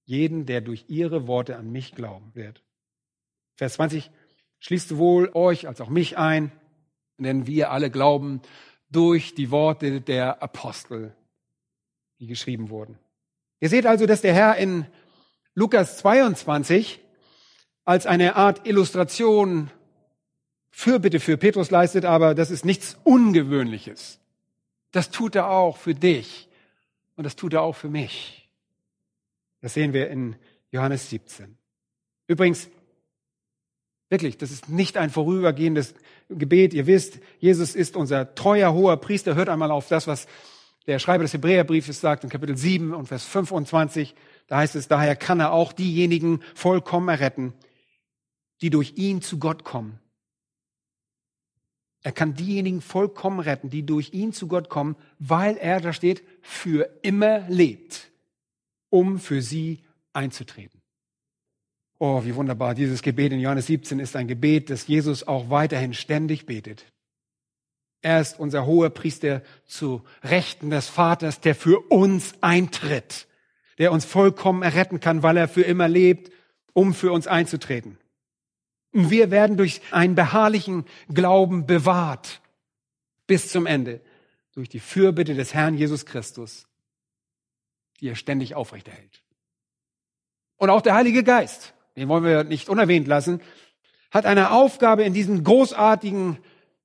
Jeden, der durch ihre Worte an mich glauben wird. Vers 20 schließt sowohl euch als auch mich ein, denn wir alle glauben durch die Worte der Apostel, die geschrieben wurden. Ihr seht also, dass der Herr in Lukas 22 als eine Art Illustration Fürbitte für Petrus leistet, aber das ist nichts Ungewöhnliches. Das tut er auch für dich und das tut er auch für mich. Das sehen wir in Johannes 17. Übrigens, wirklich, das ist nicht ein vorübergehendes Gebet. Ihr wisst, Jesus ist unser treuer hoher Priester. Hört einmal auf das, was der Schreiber des Hebräerbriefes sagt in Kapitel 7 und Vers 25. Da heißt es, daher kann er auch diejenigen vollkommen erretten, die durch ihn zu Gott kommen. Er kann diejenigen vollkommen retten, die durch ihn zu Gott kommen, weil er, da steht, für immer lebt, um für sie einzutreten. Oh, wie wunderbar. Dieses Gebet in Johannes 17 ist ein Gebet, das Jesus auch weiterhin ständig betet. Er ist unser hoher Priester zu Rechten des Vaters, der für uns eintritt der uns vollkommen erretten kann, weil er für immer lebt, um für uns einzutreten. Und wir werden durch einen beharrlichen Glauben bewahrt bis zum Ende, durch die Fürbitte des Herrn Jesus Christus, die er ständig aufrechterhält. Und auch der Heilige Geist, den wollen wir nicht unerwähnt lassen, hat eine Aufgabe in diesem großartigen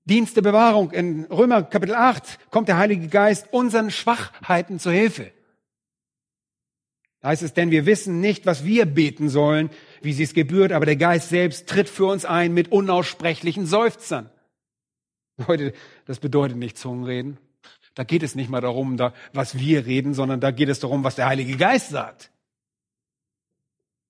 Dienst der Bewahrung. In Römer Kapitel 8 kommt der Heilige Geist unseren Schwachheiten zu Hilfe. Da heißt es, denn wir wissen nicht, was wir beten sollen, wie sie es gebührt, aber der Geist selbst tritt für uns ein mit unaussprechlichen Seufzern. Leute, das bedeutet nicht Zungenreden. Da geht es nicht mal darum, da, was wir reden, sondern da geht es darum, was der Heilige Geist sagt.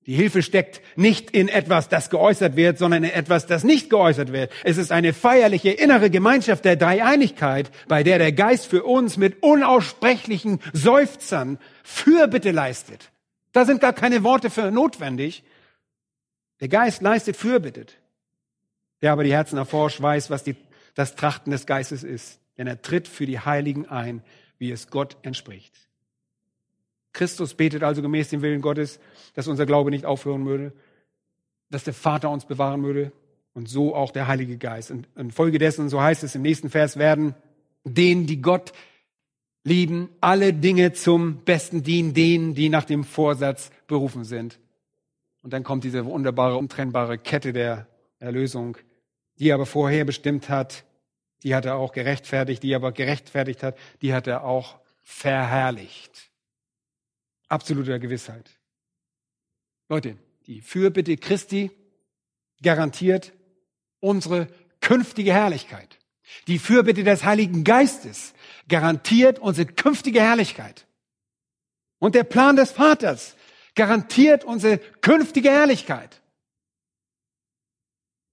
Die Hilfe steckt nicht in etwas, das geäußert wird, sondern in etwas, das nicht geäußert wird. Es ist eine feierliche innere Gemeinschaft der Dreieinigkeit, bei der der Geist für uns mit unaussprechlichen Seufzern Fürbitte leistet. Da sind gar keine Worte für notwendig. Der Geist leistet Fürbitte. Der aber die Herzen erforscht, weiß, was die, das Trachten des Geistes ist. Denn er tritt für die Heiligen ein, wie es Gott entspricht. Christus betet also gemäß dem Willen Gottes, dass unser Glaube nicht aufhören würde, dass der Vater uns bewahren würde und so auch der Heilige Geist. Und infolgedessen, so heißt es im nächsten Vers, werden denen, die Gott lieben, alle Dinge zum Besten dienen, denen, die nach dem Vorsatz berufen sind. Und dann kommt diese wunderbare, untrennbare Kette der Erlösung, die er aber vorher bestimmt hat, die hat er auch gerechtfertigt, die er aber gerechtfertigt hat, die hat er auch verherrlicht absoluter Gewissheit. Leute, die Fürbitte Christi garantiert unsere künftige Herrlichkeit. Die Fürbitte des Heiligen Geistes garantiert unsere künftige Herrlichkeit. Und der Plan des Vaters garantiert unsere künftige Herrlichkeit.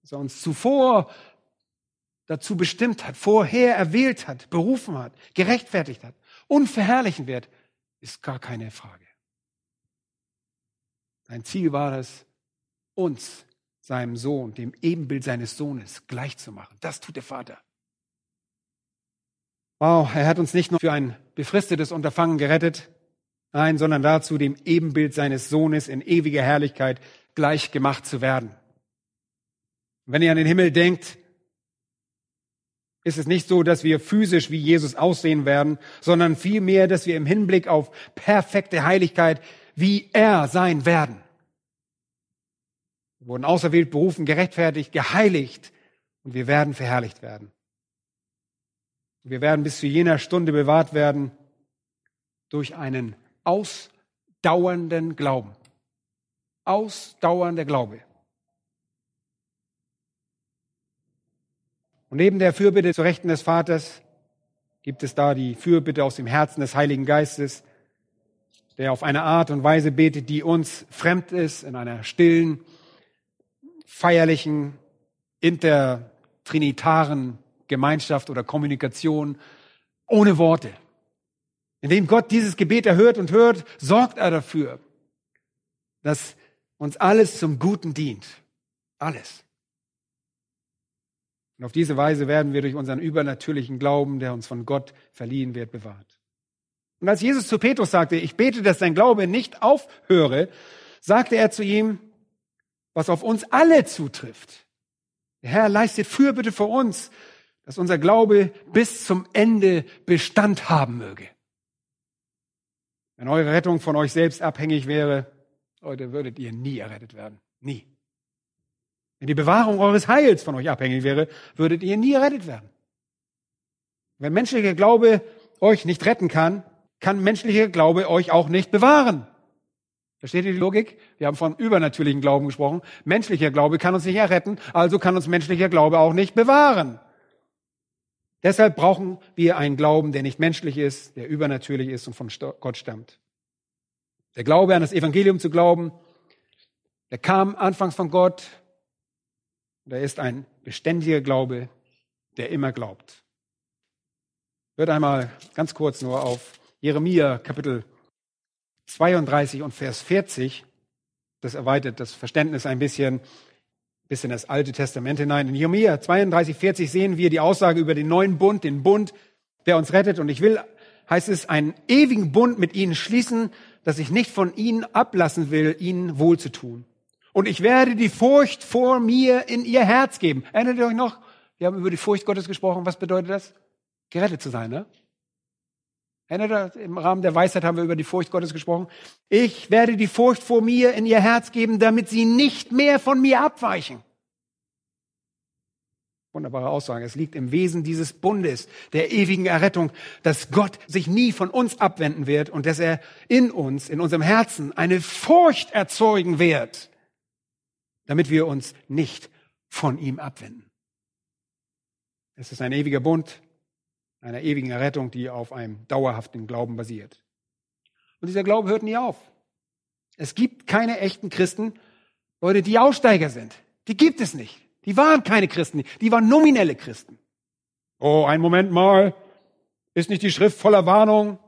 Dass er uns zuvor dazu bestimmt hat, vorher erwählt hat, berufen hat, gerechtfertigt hat und verherrlichen wird, ist gar keine Frage. Sein Ziel war es, uns seinem Sohn, dem Ebenbild seines Sohnes, gleich zu machen. Das tut der Vater. Wow, er hat uns nicht nur für ein befristetes Unterfangen gerettet, nein, sondern dazu, dem Ebenbild seines Sohnes in ewiger Herrlichkeit gleich gemacht zu werden. Wenn ihr an den Himmel denkt, ist es nicht so, dass wir physisch wie Jesus aussehen werden, sondern vielmehr, dass wir im Hinblick auf perfekte Heiligkeit wie er sein werden. Wir wurden auserwählt, berufen, gerechtfertigt, geheiligt und wir werden verherrlicht werden. Wir werden bis zu jener Stunde bewahrt werden durch einen ausdauernden Glauben. Ausdauernder Glaube. Und neben der Fürbitte zu Rechten des Vaters gibt es da die Fürbitte aus dem Herzen des Heiligen Geistes, der auf eine Art und Weise betet, die uns fremd ist, in einer stillen, feierlichen, intertrinitaren Gemeinschaft oder Kommunikation ohne Worte. Indem Gott dieses Gebet erhört und hört, sorgt er dafür, dass uns alles zum Guten dient. Alles. Und auf diese Weise werden wir durch unseren übernatürlichen Glauben, der uns von Gott verliehen wird, bewahrt. Und als Jesus zu Petrus sagte, ich bete, dass dein Glaube nicht aufhöre, sagte er zu ihm, was auf uns alle zutrifft. Der Herr leistet Fürbitte für uns, dass unser Glaube bis zum Ende Bestand haben möge. Wenn eure Rettung von euch selbst abhängig wäre, Leute, würdet ihr nie errettet werden. Nie. Wenn die Bewahrung eures Heils von euch abhängig wäre, würdet ihr nie errettet werden. Wenn menschlicher Glaube euch nicht retten kann, kann menschlicher Glaube euch auch nicht bewahren. Versteht ihr die Logik? Wir haben von übernatürlichen Glauben gesprochen. Menschlicher Glaube kann uns nicht erretten, also kann uns menschlicher Glaube auch nicht bewahren. Deshalb brauchen wir einen Glauben, der nicht menschlich ist, der übernatürlich ist und von Gott stammt. Der Glaube an das Evangelium zu glauben, der kam anfangs von Gott, der ist ein beständiger Glaube, der immer glaubt. Hört einmal ganz kurz nur auf Jeremia Kapitel 32 und Vers 40. Das erweitert das Verständnis ein bisschen bis in das Alte Testament hinein. In Jeremia 32, 40 sehen wir die Aussage über den neuen Bund, den Bund, der uns rettet. Und ich will, heißt es, einen ewigen Bund mit ihnen schließen, dass ich nicht von ihnen ablassen will, ihnen wohl zu tun. Und ich werde die Furcht vor mir in ihr Herz geben. Erinnert ihr euch noch? Wir haben über die Furcht Gottes gesprochen. Was bedeutet das? Gerettet zu sein, ne? Erinnert ihr, im Rahmen der Weisheit haben wir über die Furcht Gottes gesprochen. Ich werde die Furcht vor mir in ihr Herz geben, damit sie nicht mehr von mir abweichen. Wunderbare Aussage. Es liegt im Wesen dieses Bundes, der ewigen Errettung, dass Gott sich nie von uns abwenden wird und dass er in uns, in unserem Herzen eine Furcht erzeugen wird, damit wir uns nicht von ihm abwenden. Es ist ein ewiger Bund, einer ewigen Errettung, die auf einem dauerhaften Glauben basiert. Und dieser Glaube hört nie auf. Es gibt keine echten Christen, Leute, die Aussteiger sind. Die gibt es nicht. Die waren keine Christen, die waren nominelle Christen. Oh, ein Moment mal. Ist nicht die Schrift voller Warnung?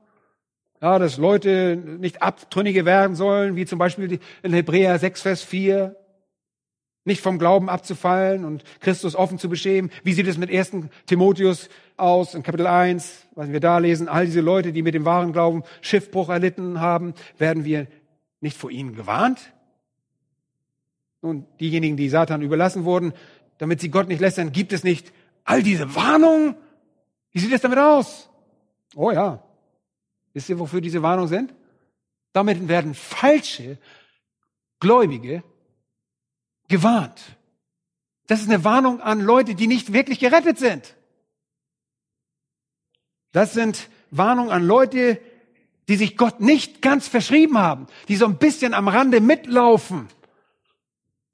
Ja, dass Leute nicht Abtrünnige werden sollen, wie zum Beispiel in Hebräer 6, Vers 4 nicht vom Glauben abzufallen und Christus offen zu beschämen. Wie sieht es mit 1. Timotheus aus in Kapitel 1, was wir da lesen? All diese Leute, die mit dem wahren Glauben Schiffbruch erlitten haben, werden wir nicht vor ihnen gewarnt? Nun, diejenigen, die Satan überlassen wurden, damit sie Gott nicht lästern, gibt es nicht all diese Warnungen? Wie sieht es damit aus? Oh ja. Wisst ihr, wofür diese Warnungen sind? Damit werden falsche Gläubige gewarnt. Das ist eine Warnung an Leute, die nicht wirklich gerettet sind. Das sind Warnungen an Leute, die sich Gott nicht ganz verschrieben haben, die so ein bisschen am Rande mitlaufen,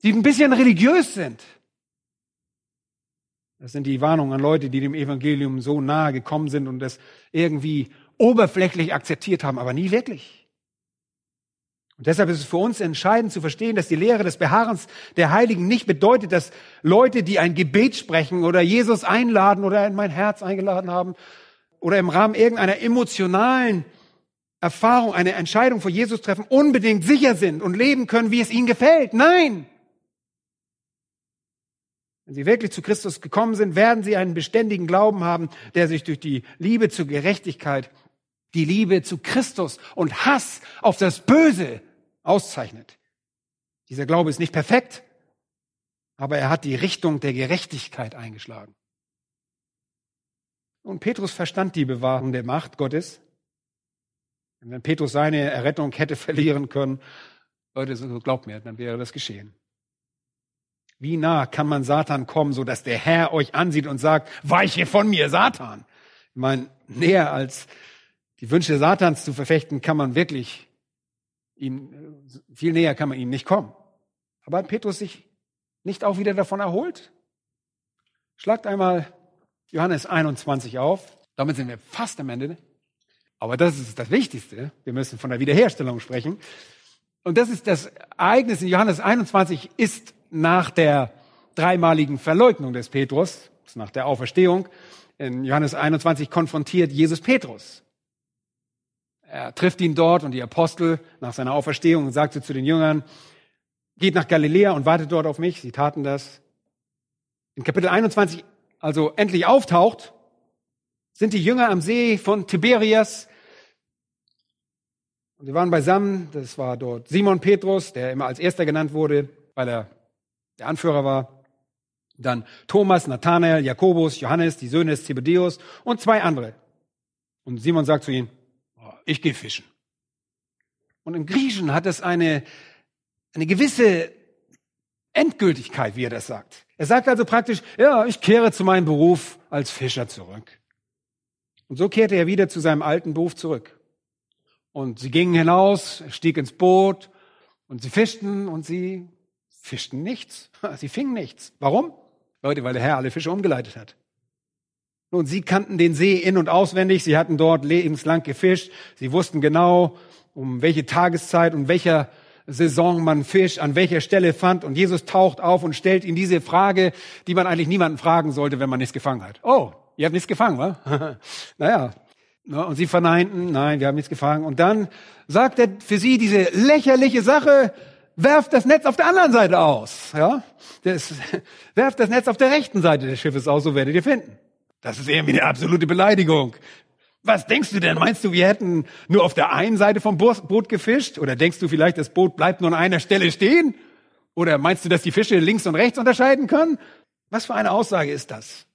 die ein bisschen religiös sind. Das sind die Warnungen an Leute, die dem Evangelium so nahe gekommen sind und das irgendwie oberflächlich akzeptiert haben, aber nie wirklich. Und deshalb ist es für uns entscheidend zu verstehen, dass die Lehre des Beharrens der Heiligen nicht bedeutet, dass Leute, die ein Gebet sprechen oder Jesus einladen oder in mein Herz eingeladen haben oder im Rahmen irgendeiner emotionalen Erfahrung eine Entscheidung vor Jesus treffen, unbedingt sicher sind und leben können, wie es ihnen gefällt. Nein! Wenn sie wirklich zu Christus gekommen sind, werden sie einen beständigen Glauben haben, der sich durch die Liebe zur Gerechtigkeit, die Liebe zu Christus und Hass auf das Böse auszeichnet. Dieser Glaube ist nicht perfekt, aber er hat die Richtung der Gerechtigkeit eingeschlagen. Und Petrus verstand die Bewahrung der Macht Gottes. Und wenn Petrus seine Errettung hätte verlieren können, Leute, so glaubt mir, dann wäre das geschehen. Wie nah kann man Satan kommen, so dass der Herr euch ansieht und sagt, weiche von mir, Satan? Ich meine, näher als die Wünsche Satans zu verfechten, kann man wirklich ihn, viel näher kann man ihm nicht kommen. Aber hat Petrus sich nicht auch wieder davon erholt? Schlagt einmal Johannes 21 auf. Damit sind wir fast am Ende. Aber das ist das Wichtigste. Wir müssen von der Wiederherstellung sprechen. Und das ist das Ereignis in Johannes 21 ist nach der dreimaligen Verleugnung des Petrus, nach der Auferstehung. In Johannes 21 konfrontiert Jesus Petrus. Er trifft ihn dort und die Apostel nach seiner Auferstehung und sagte zu den Jüngern, geht nach Galiläa und wartet dort auf mich. Sie taten das. In Kapitel 21 also endlich auftaucht, sind die Jünger am See von Tiberias. Und sie waren beisammen. Das war dort Simon Petrus, der immer als erster genannt wurde, weil er der Anführer war. Dann Thomas, Nathanael, Jakobus, Johannes, die Söhne des Zebedeus und zwei andere. Und Simon sagt zu ihnen, ich gehe fischen. Und im Griechischen hat es eine, eine gewisse Endgültigkeit, wie er das sagt. Er sagt also praktisch, ja, ich kehre zu meinem Beruf als Fischer zurück. Und so kehrte er wieder zu seinem alten Beruf zurück. Und sie gingen hinaus, er stieg ins Boot und sie fischten und sie fischten nichts. Sie fingen nichts. Warum? Leute, weil der Herr alle Fische umgeleitet hat. Nun, sie kannten den See in- und auswendig. Sie hatten dort lebenslang gefischt. Sie wussten genau, um welche Tageszeit und welcher Saison man Fisch an welcher Stelle fand. Und Jesus taucht auf und stellt ihm diese Frage, die man eigentlich niemanden fragen sollte, wenn man nichts gefangen hat. Oh, ihr habt nichts gefangen, wa? naja. Und sie verneinten, nein, wir haben nichts gefangen. Und dann sagt er für sie diese lächerliche Sache, werft das Netz auf der anderen Seite aus. Ja? Das, werft das Netz auf der rechten Seite des Schiffes aus, so werdet ihr finden. Das ist irgendwie eine absolute Beleidigung. Was denkst du denn? Meinst du, wir hätten nur auf der einen Seite vom Boot gefischt? Oder denkst du vielleicht, das Boot bleibt nur an einer Stelle stehen? Oder meinst du, dass die Fische links und rechts unterscheiden können? Was für eine Aussage ist das?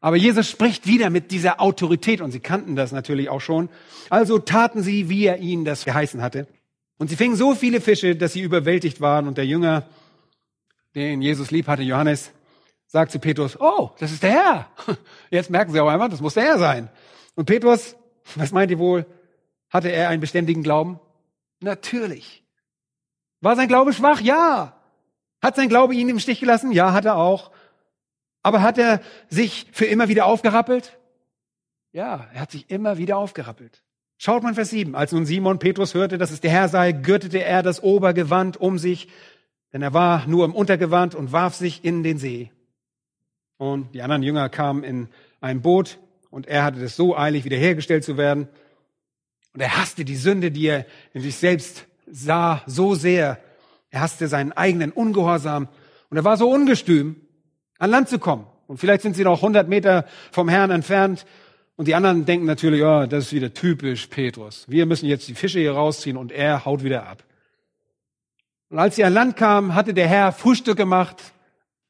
Aber Jesus spricht wieder mit dieser Autorität und sie kannten das natürlich auch schon. Also taten sie, wie er ihnen das geheißen hatte. Und sie fingen so viele Fische, dass sie überwältigt waren und der Jünger, den Jesus lieb hatte, Johannes, sagt zu Petrus, oh, das ist der Herr. Jetzt merken sie auch einmal, das muss der Herr sein. Und Petrus, was meint ihr wohl? Hatte er einen beständigen Glauben? Natürlich. War sein Glaube schwach? Ja. Hat sein Glaube ihn im Stich gelassen? Ja, hat er auch. Aber hat er sich für immer wieder aufgerappelt? Ja, er hat sich immer wieder aufgerappelt. Schaut mal Vers 7. Als nun Simon Petrus hörte, dass es der Herr sei, gürtete er das Obergewand um sich, denn er war nur im Untergewand und warf sich in den See. Und die anderen Jünger kamen in ein Boot und er hatte es so eilig, wiederhergestellt zu werden. Und er hasste die Sünde, die er in sich selbst sah, so sehr. Er hasste seinen eigenen Ungehorsam. Und er war so ungestüm, an Land zu kommen. Und vielleicht sind sie noch 100 Meter vom Herrn entfernt. Und die anderen denken natürlich, oh, das ist wieder typisch Petrus. Wir müssen jetzt die Fische hier rausziehen und er haut wieder ab. Und als sie an Land kamen, hatte der Herr Frühstück gemacht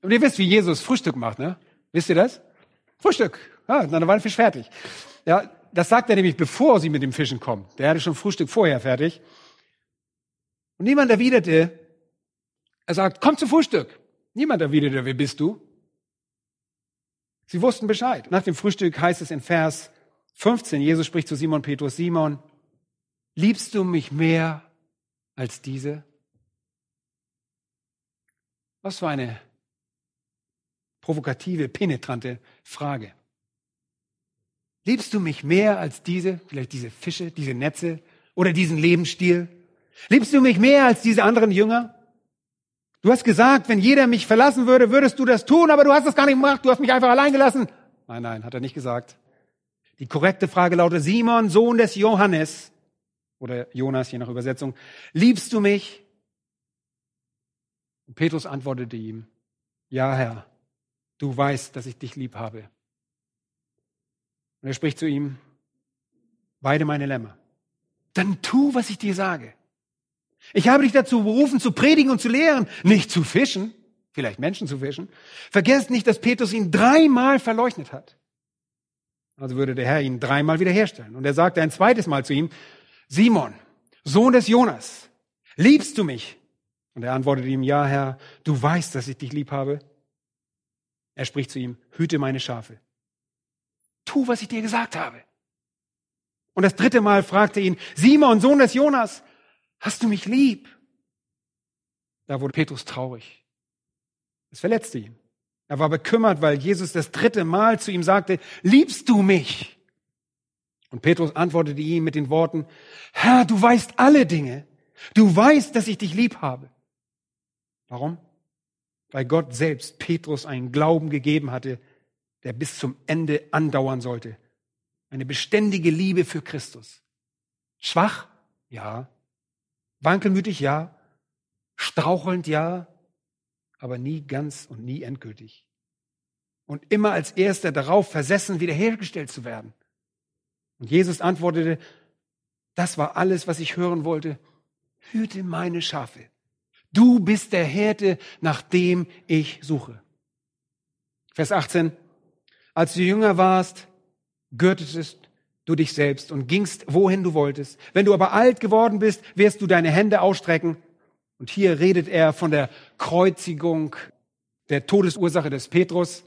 und ihr wisst, wie Jesus Frühstück macht, ne? Wisst ihr das? Frühstück. Ja, dann war der Fisch fertig. Ja, das sagt er nämlich, bevor sie mit dem Fischen kommen. Der hatte schon Frühstück vorher fertig. Und niemand erwiderte, er sagt, komm zum Frühstück. Niemand erwiderte, wer bist du? Sie wussten Bescheid. Nach dem Frühstück heißt es in Vers 15, Jesus spricht zu Simon Petrus, Simon, liebst du mich mehr als diese? Was für eine provokative, penetrante Frage. Liebst du mich mehr als diese, vielleicht diese Fische, diese Netze oder diesen Lebensstil? Liebst du mich mehr als diese anderen Jünger? Du hast gesagt, wenn jeder mich verlassen würde, würdest du das tun, aber du hast das gar nicht gemacht, du hast mich einfach allein gelassen. Nein, nein, hat er nicht gesagt. Die korrekte Frage lautet, Simon, Sohn des Johannes, oder Jonas, je nach Übersetzung, liebst du mich? Und Petrus antwortete ihm, ja Herr, du weißt, dass ich dich lieb habe. Und er spricht zu ihm, weide meine Lämmer. Dann tu, was ich dir sage. Ich habe dich dazu berufen, zu predigen und zu lehren, nicht zu fischen, vielleicht Menschen zu fischen. Vergesst nicht, dass Petrus ihn dreimal verleugnet hat. Also würde der Herr ihn dreimal wiederherstellen. Und er sagte ein zweites Mal zu ihm, Simon, Sohn des Jonas, liebst du mich? Und er antwortete ihm, ja, Herr, du weißt, dass ich dich lieb habe. Er spricht zu ihm, hüte meine Schafe. Tu, was ich dir gesagt habe. Und das dritte Mal fragte ihn, Simon, Sohn des Jonas, hast du mich lieb? Da wurde Petrus traurig. Es verletzte ihn. Er war bekümmert, weil Jesus das dritte Mal zu ihm sagte, liebst du mich? Und Petrus antwortete ihm mit den Worten, Herr, du weißt alle Dinge. Du weißt, dass ich dich lieb habe. Warum? Weil Gott selbst Petrus einen Glauben gegeben hatte, der bis zum Ende andauern sollte. Eine beständige Liebe für Christus. Schwach? Ja. Wankelmütig? Ja. Strauchelnd? Ja aber nie ganz und nie endgültig. Und immer als erster darauf versessen, wiederhergestellt zu werden. Und Jesus antwortete, das war alles, was ich hören wollte. Hüte meine Schafe. Du bist der Härte, nach dem ich suche. Vers 18. Als du jünger warst, gürtetest du dich selbst und gingst, wohin du wolltest. Wenn du aber alt geworden bist, wirst du deine Hände ausstrecken und hier redet er von der Kreuzigung, der Todesursache des Petrus.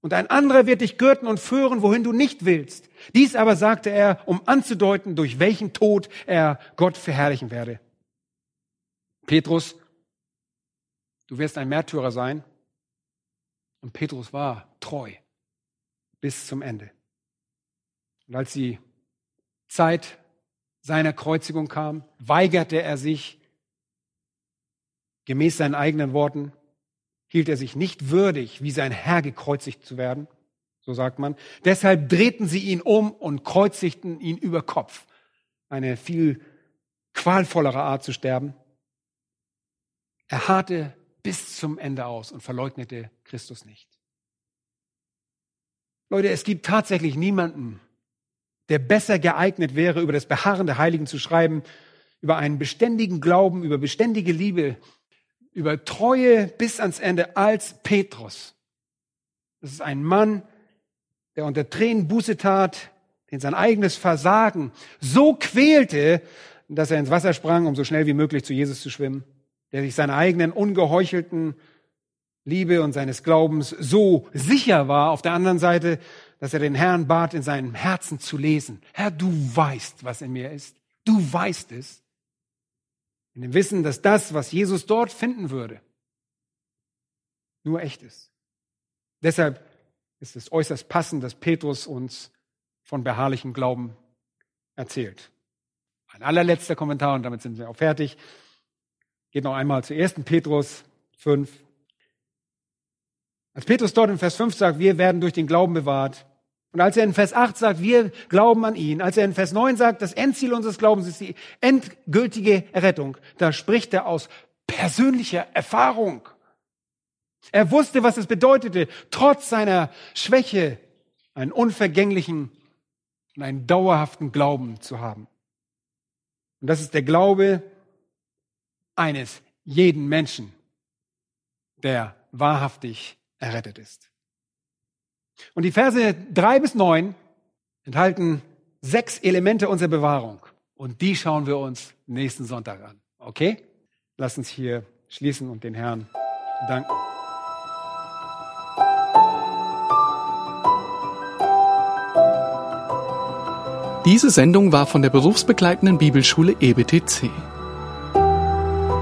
Und ein anderer wird dich gürten und führen, wohin du nicht willst. Dies aber sagte er, um anzudeuten, durch welchen Tod er Gott verherrlichen werde. Petrus, du wirst ein Märtyrer sein. Und Petrus war treu bis zum Ende. Und als die Zeit seiner Kreuzigung kam, weigerte er sich, Gemäß seinen eigenen Worten hielt er sich nicht würdig, wie sein Herr gekreuzigt zu werden, so sagt man. Deshalb drehten sie ihn um und kreuzigten ihn über Kopf. Eine viel qualvollere Art zu sterben. Er harrte bis zum Ende aus und verleugnete Christus nicht. Leute, es gibt tatsächlich niemanden, der besser geeignet wäre, über das Beharren der Heiligen zu schreiben, über einen beständigen Glauben, über beständige Liebe, über Treue bis ans Ende als Petrus. Das ist ein Mann, der unter Tränen Buße tat, den sein eigenes Versagen so quälte, dass er ins Wasser sprang, um so schnell wie möglich zu Jesus zu schwimmen, der sich seiner eigenen ungeheuchelten Liebe und seines Glaubens so sicher war, auf der anderen Seite, dass er den Herrn bat, in seinem Herzen zu lesen. Herr, du weißt, was in mir ist. Du weißt es. In dem Wissen, dass das, was Jesus dort finden würde, nur echt ist. Deshalb ist es äußerst passend, dass Petrus uns von beharrlichem Glauben erzählt. Ein allerletzter Kommentar und damit sind wir auch fertig. Geht noch einmal zu 1. Petrus 5. Als Petrus dort in Vers 5 sagt, wir werden durch den Glauben bewahrt, und als er in Vers 8 sagt, wir glauben an ihn, als er in Vers 9 sagt, das Endziel unseres Glaubens ist die endgültige Errettung, da spricht er aus persönlicher Erfahrung. Er wusste, was es bedeutete, trotz seiner Schwäche einen unvergänglichen und einen dauerhaften Glauben zu haben. Und das ist der Glaube eines jeden Menschen, der wahrhaftig errettet ist. Und die Verse drei bis neun enthalten sechs Elemente unserer Bewahrung. Und die schauen wir uns nächsten Sonntag an. Okay? Lass uns hier schließen und den Herrn danken. Diese Sendung war von der berufsbegleitenden Bibelschule EBTC.